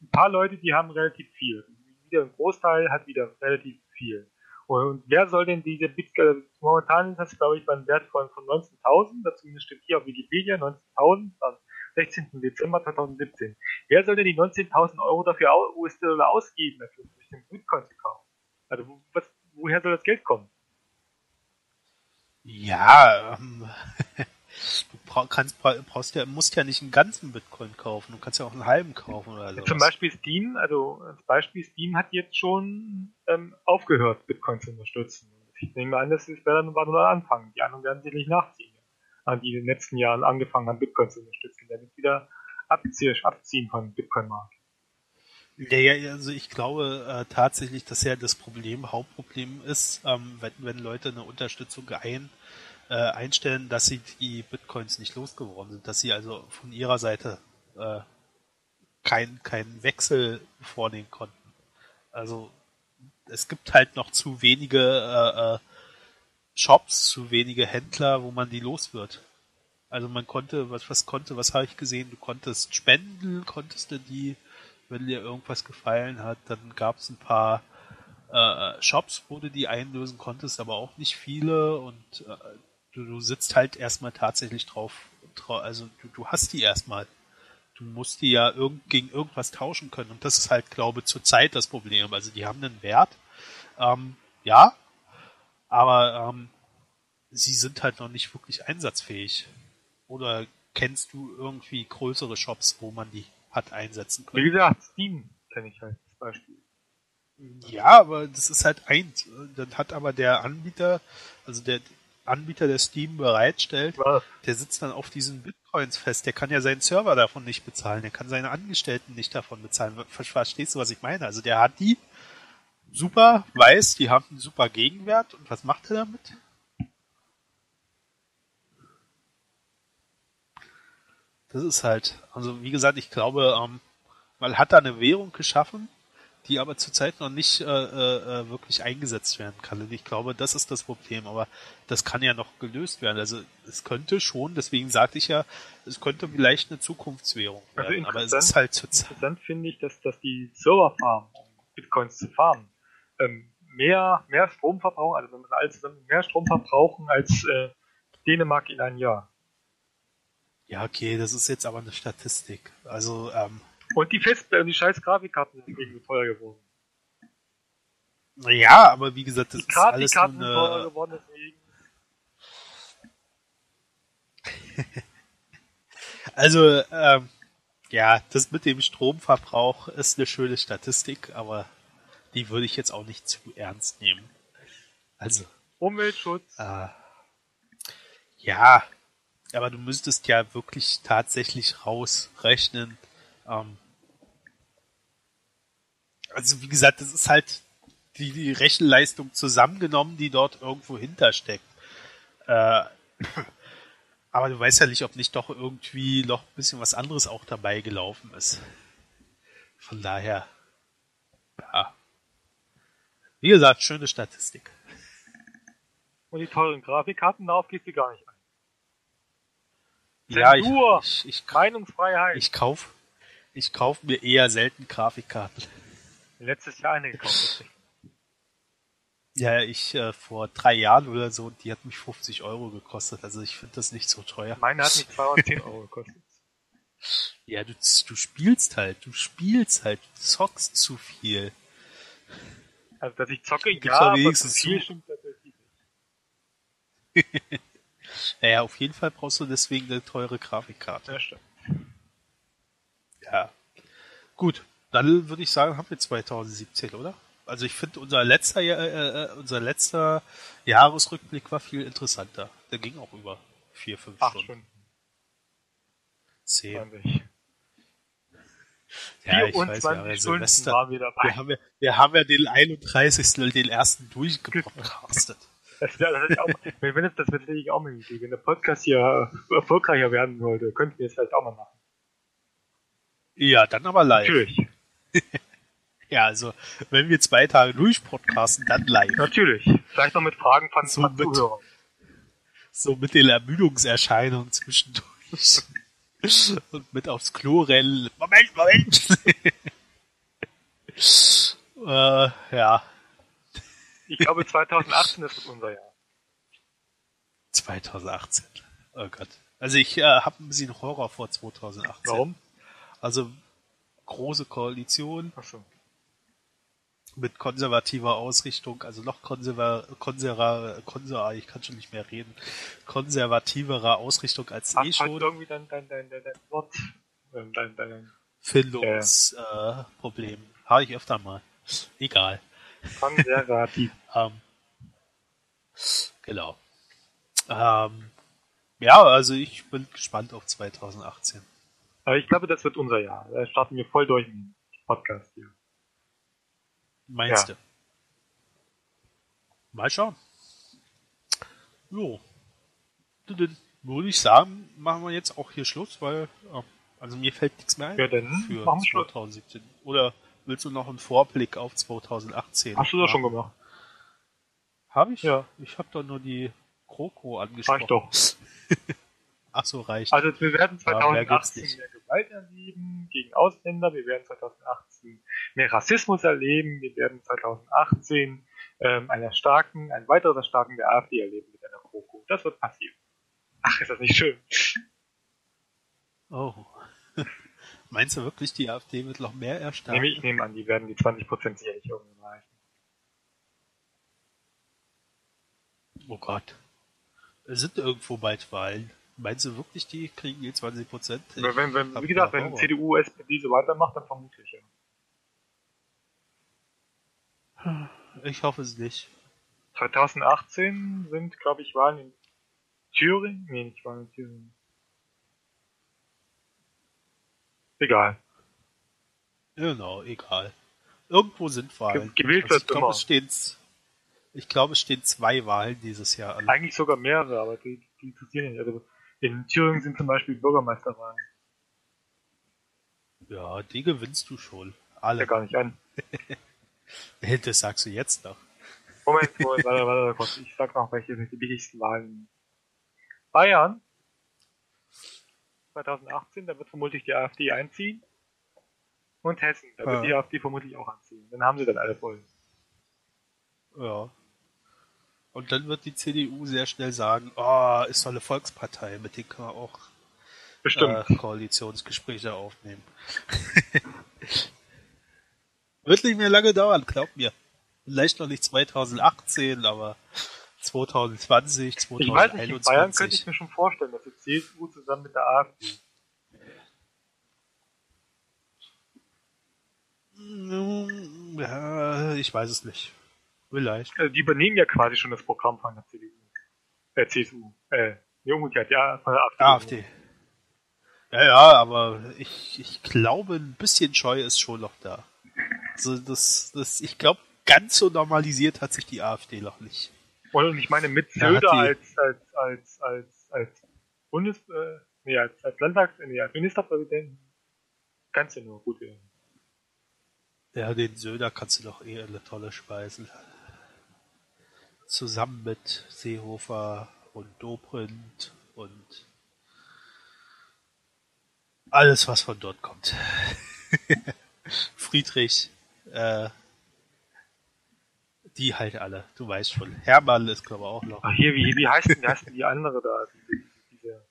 ein paar Leute, die haben relativ viel. Wieder ein Großteil hat wieder relativ viel. Und wer soll denn diese Bitcoin, momentan ist das glaube ich beim Wert von, von 19.000, dazu steht hier auf Wikipedia 19.000, am 16. Dezember 2017. Wer soll denn die 19.000 Euro dafür US-Dollar ausgeben, dafür sich den Bitcoin zu kaufen? Also was, woher soll das Geld kommen? Ja, ähm, du kannst, brauchst ja, musst ja nicht einen ganzen Bitcoin kaufen, du kannst ja auch einen halben kaufen oder so. Zum Beispiel Steam, also als Beispiel Steam hat jetzt schon ähm, aufgehört, Bitcoin zu unterstützen. Ich nehme an, das wäre dann war nur Anfang. Die anderen werden sicherlich nachziehen, die in den letzten Jahren angefangen haben, Bitcoin zu unterstützen. Wird wieder abziehen von Bitcoin-Markt. Ja, also ich glaube äh, tatsächlich, dass ja das Problem, Hauptproblem ist, ähm, wenn, wenn Leute eine Unterstützung ein, äh, einstellen, dass sie die Bitcoins nicht losgeworden sind, dass sie also von ihrer Seite äh, keinen kein Wechsel vornehmen konnten. Also es gibt halt noch zu wenige äh, äh, Shops, zu wenige Händler, wo man die los wird. Also man konnte, was, was konnte, was habe ich gesehen? Du konntest spenden, konntest du die wenn dir irgendwas gefallen hat, dann gab es ein paar äh, Shops, wo du die einlösen konntest, aber auch nicht viele und äh, du, du sitzt halt erstmal tatsächlich drauf, drauf also du, du hast die erstmal. Du musst die ja irgend, gegen irgendwas tauschen können und das ist halt, glaube ich, zurzeit das Problem. Also die haben einen Wert, ähm, ja, aber ähm, sie sind halt noch nicht wirklich einsatzfähig. Oder kennst du irgendwie größere Shops, wo man die hat einsetzen können. Wie gesagt, Steam kenne ich halt als Beispiel. Ja, aber das ist halt eins. Dann hat aber der Anbieter, also der Anbieter, der Steam bereitstellt, Was? der sitzt dann auf diesen Bitcoins fest. Der kann ja seinen Server davon nicht bezahlen. Der kann seine Angestellten nicht davon bezahlen. Ver- Verstehst du, was ich meine? Also der hat die super, weiß, die haben einen super Gegenwert. Und was macht er damit? Das ist halt, also wie gesagt, ich glaube, ähm, man hat da eine Währung geschaffen, die aber zurzeit noch nicht äh, äh, äh, wirklich eingesetzt werden kann. Und ich glaube, das ist das Problem. Aber das kann ja noch gelöst werden. Also es könnte schon, deswegen sagte ich ja, es könnte vielleicht eine Zukunftswährung Also werden. aber es ist halt zurzeit. Interessant finde ich, dass, dass die Serverfarmen, um Bitcoins zu farmen, ähm, mehr, mehr Strom verbrauchen, also wenn man alles zusammen mehr Strom verbrauchen als äh, Dänemark in einem Jahr. Ja, okay, das ist jetzt aber eine Statistik. Also, ähm, Und die Festplatten, die scheiß Grafikkarten sind irgendwie teuer geworden. ja, aber wie gesagt, das Die ist alles nur Grafikkarten sind teurer eine, geworden, deswegen. *laughs* Also, ähm, ja, das mit dem Stromverbrauch ist eine schöne Statistik, aber die würde ich jetzt auch nicht zu ernst nehmen. Also, Umweltschutz. äh, ja, aber du müsstest ja wirklich tatsächlich rausrechnen. Ähm, also, wie gesagt, das ist halt die, die Rechenleistung zusammengenommen, die dort irgendwo hintersteckt. Äh, aber du weißt ja nicht, ob nicht doch irgendwie noch ein bisschen was anderes auch dabei gelaufen ist. Von daher, ja. Wie gesagt, schöne Statistik. Und die teuren Grafikkarten, darauf gehst du gar nicht ein. Ja, ich, ich, ich, Meinungsfreiheit. ich kauf, ich kauf mir eher selten Grafikkarten. Letztes Jahr eine gekauft. Ja, ich äh, vor drei Jahren oder so, die hat mich 50 Euro gekostet. Also ich finde das nicht so teuer. Meine hat mich 210 Euro gekostet. *laughs* Ja, du, du spielst halt, du spielst halt, du zockst zu viel. Also, dass ich zocke, ja, doch aber zu viel zu. stimmt tatsächlich nicht. *laughs* Naja, auf jeden Fall brauchst du deswegen eine teure Grafikkarte. Ja, stimmt. Ja. Gut, dann würde ich sagen, haben wir 2017, oder? Also ich finde unser letzter äh, äh, unser letzter Jahresrückblick war viel interessanter. Der ging auch über vier, fünf Acht Stunden. Stunden. Zehn. 20. Ja, ich weiß, 24 wir haben ja Stunden Silvester. waren wir dabei. Wir haben ja, wir haben ja den 31. und den ersten durchgepodcastet. *laughs* Das, das, das, auch, wenn, das, auch mal Idee. Wenn der Podcast hier äh, erfolgreicher werden sollte, könnten wir es vielleicht auch mal machen. Ja, dann aber live. Natürlich. *laughs* Ja, also wenn wir zwei Tage durchpodcasten, dann live. Natürlich. Vielleicht noch mit Fragen von, So mit- Zuhörern. So mit den Ermüdungserscheinungen zwischendurch. *laughs* Und mit aufs Klo rennen. Moment, Moment! *laughs* äh, ja, Ich glaube 2018 das wird unser Jahr. 2018. Oh Gott. Also ich äh, habe ein bisschen Horror vor 2018. Warum? Also große Koalition Achso. mit konservativer Ausrichtung, also noch konserva konserva konser ich kann schon nicht mehr reden, konservativerer Ausrichtung als eh Hast halt schon. irgendwie dein, dein, dein, dein, dein Wort, ähm, dein, dein Findungsproblem. Äh, Problem. Habe ich öfter mal. Egal. konservativ. *laughs* Ähm, genau. Ähm, ja, also ich bin gespannt auf 2018. Aber ich glaube, das wird unser Jahr. Da starten wir voll durch dem Podcast hier. Meinst Ja. du? Mal schauen. Jo. Dann würde ich sagen, machen wir jetzt auch hier Schluss, weil also mir fällt nichts mehr ein Ja, dann für machen wir Schluss. 2017. Oder willst du noch einen Vorblick auf 2018? Hast du das schon gemacht? Habe ich? Ja. Ich habe doch nur die Kroko Reicht angesprochen. doch. *laughs* Ach so, reicht. Also wir werden Ja, mehr gibt's 2018 nicht. mehr Gewalt erleben gegen Ausländer, wir werden 2018 mehr Rassismus erleben, wir werden 2018 ähm, einer starken, ein weiteres Erstarken der AfD erleben mit einer GroKo. Das wird passieren. Ach, ist das nicht schön? Oh. *laughs* Meinst du wirklich, die AfD wird noch mehr erstarken? Nehme, ich nehme an, die werden die 20% sicherlich irgendwann erreichen. Oh Gott. Es sind irgendwo bald Wahlen. Meinst du wirklich, die kriegen die 20 Prozent? wenn, wenn, wenn, wie gesagt, wenn CDU, SPD so weitermacht, dann vermute ich ja. Ich hoffe es nicht. 2018 sind, glaube ich, Wahlen in Thüringen. Nee, nicht Wahlen in Thüringen. Egal. Genau, egal. Irgendwo sind Wahlen. Ge gewählt Also wird ich glaube, immer. es stehen, ich glaube, es stehen zwei Wahlen dieses Jahr an. Eigentlich sogar mehrere, aber die, die interessieren nicht. Also in Thüringen sind zum Beispiel Bürgermeisterwahlen. Ja, die gewinnst du schon. Ja Alle. gar nicht an. *laughs* Das sagst du jetzt noch. Moment, Moment, warte, warte, kurz. Ich sag noch, welche sind die wichtigsten Wahlen. Bayern 2018, da wird vermutlich die AfD einziehen. Und Hessen, da wird Ja. die AfD vermutlich auch anziehen. Dann haben sie dann alle voll. Ja. Und dann wird die CDU sehr schnell sagen, oh, ist doch eine Volkspartei, mit denen kann man auch äh, Koalitionsgespräche aufnehmen. *laughs* wird nicht mehr lange dauern, glaub mir. Vielleicht noch nicht 2018, aber 2020, ich weiß nicht, in Bayern könnte 2021. ich mir schon vorstellen, dass die CSU zusammen mit der AfD. Ja, ich weiß es nicht. Vielleicht. Also die übernehmen ja quasi schon das Programm von der CDU. Äh, CSU. Äh, nee, umgekehrt, ja, von der AfD. AfD. Ja, ja, aber ich, ich glaube, ein bisschen Scheu ist schon noch da. Also das, das, ich glaube, ganz so normalisiert hat sich die AfD noch nicht. Und ich meine, mit Söder als, als, als, als, als Bundes, äh, nee, als, als Landtags, nee, als Ministerpräsident, kannst du nur gut werden. Ja, den Söder kannst du doch eh eine tolle Speisen. Zusammen mit Seehofer und Dobrindt und alles, was von dort kommt. *laughs* Friedrich, äh, die halt alle, du weißt schon. Hermann ist, glaube ich, auch noch. Ach, hier, wie, wie heißt denn, wie heißt denn die andere da? Diese, diese,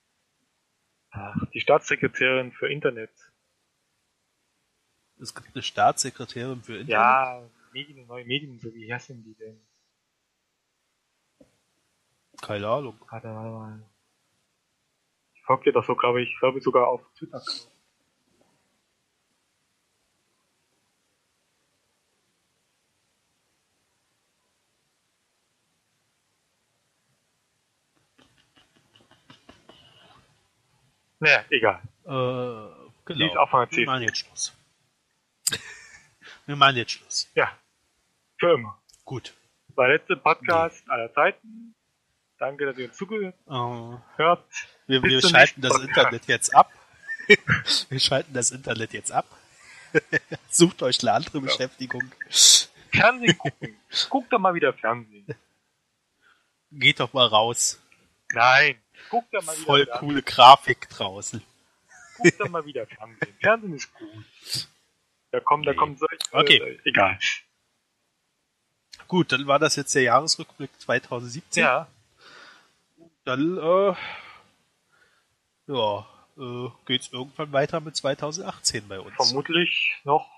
ach, die Staatssekretärin für Internet. Es gibt eine Staatssekretärin für Internet. Ja, Medien, neue Medien, so wie heißen die denn? Keine Ahnung. Warte, warte mal. Ich folge dir doch so, glaube ich, ich glaube sogar auf Twitter. Naja, egal. Äh, genau. Von der Wir machen jetzt Schluss. *laughs* Wir machen jetzt Schluss. Ja, für immer. Gut. Das der letzte Podcast aller Zeiten. Danke, dass ihr uns zugehört habt. wir wir schalten das Podcast. Internet jetzt ab. *laughs* wir schalten das Internet jetzt ab. *laughs* Sucht euch eine andere Beschäftigung. Fernsehen gucken. Guckt doch mal wieder Fernsehen. Geht doch mal raus. Nein, guckt doch mal wieder Voll coole Grafik draußen. Guckt doch mal wieder Fernsehen. Fernsehen ist gut. Da kommen, da Nee. kommen solche. Okay. Äh, egal. Gut, dann war das jetzt der Jahresrückblick 2017. Ja, Dann, äh, ja, äh, geht's irgendwann weiter mit 2018 bei uns. vermutlich noch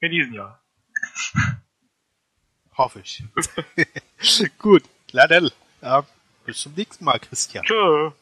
in diesem Jahr. Hoffe ich. *laughs* Gut, na dann. Ja, bis zum nächsten Mal, Christian. Tschö.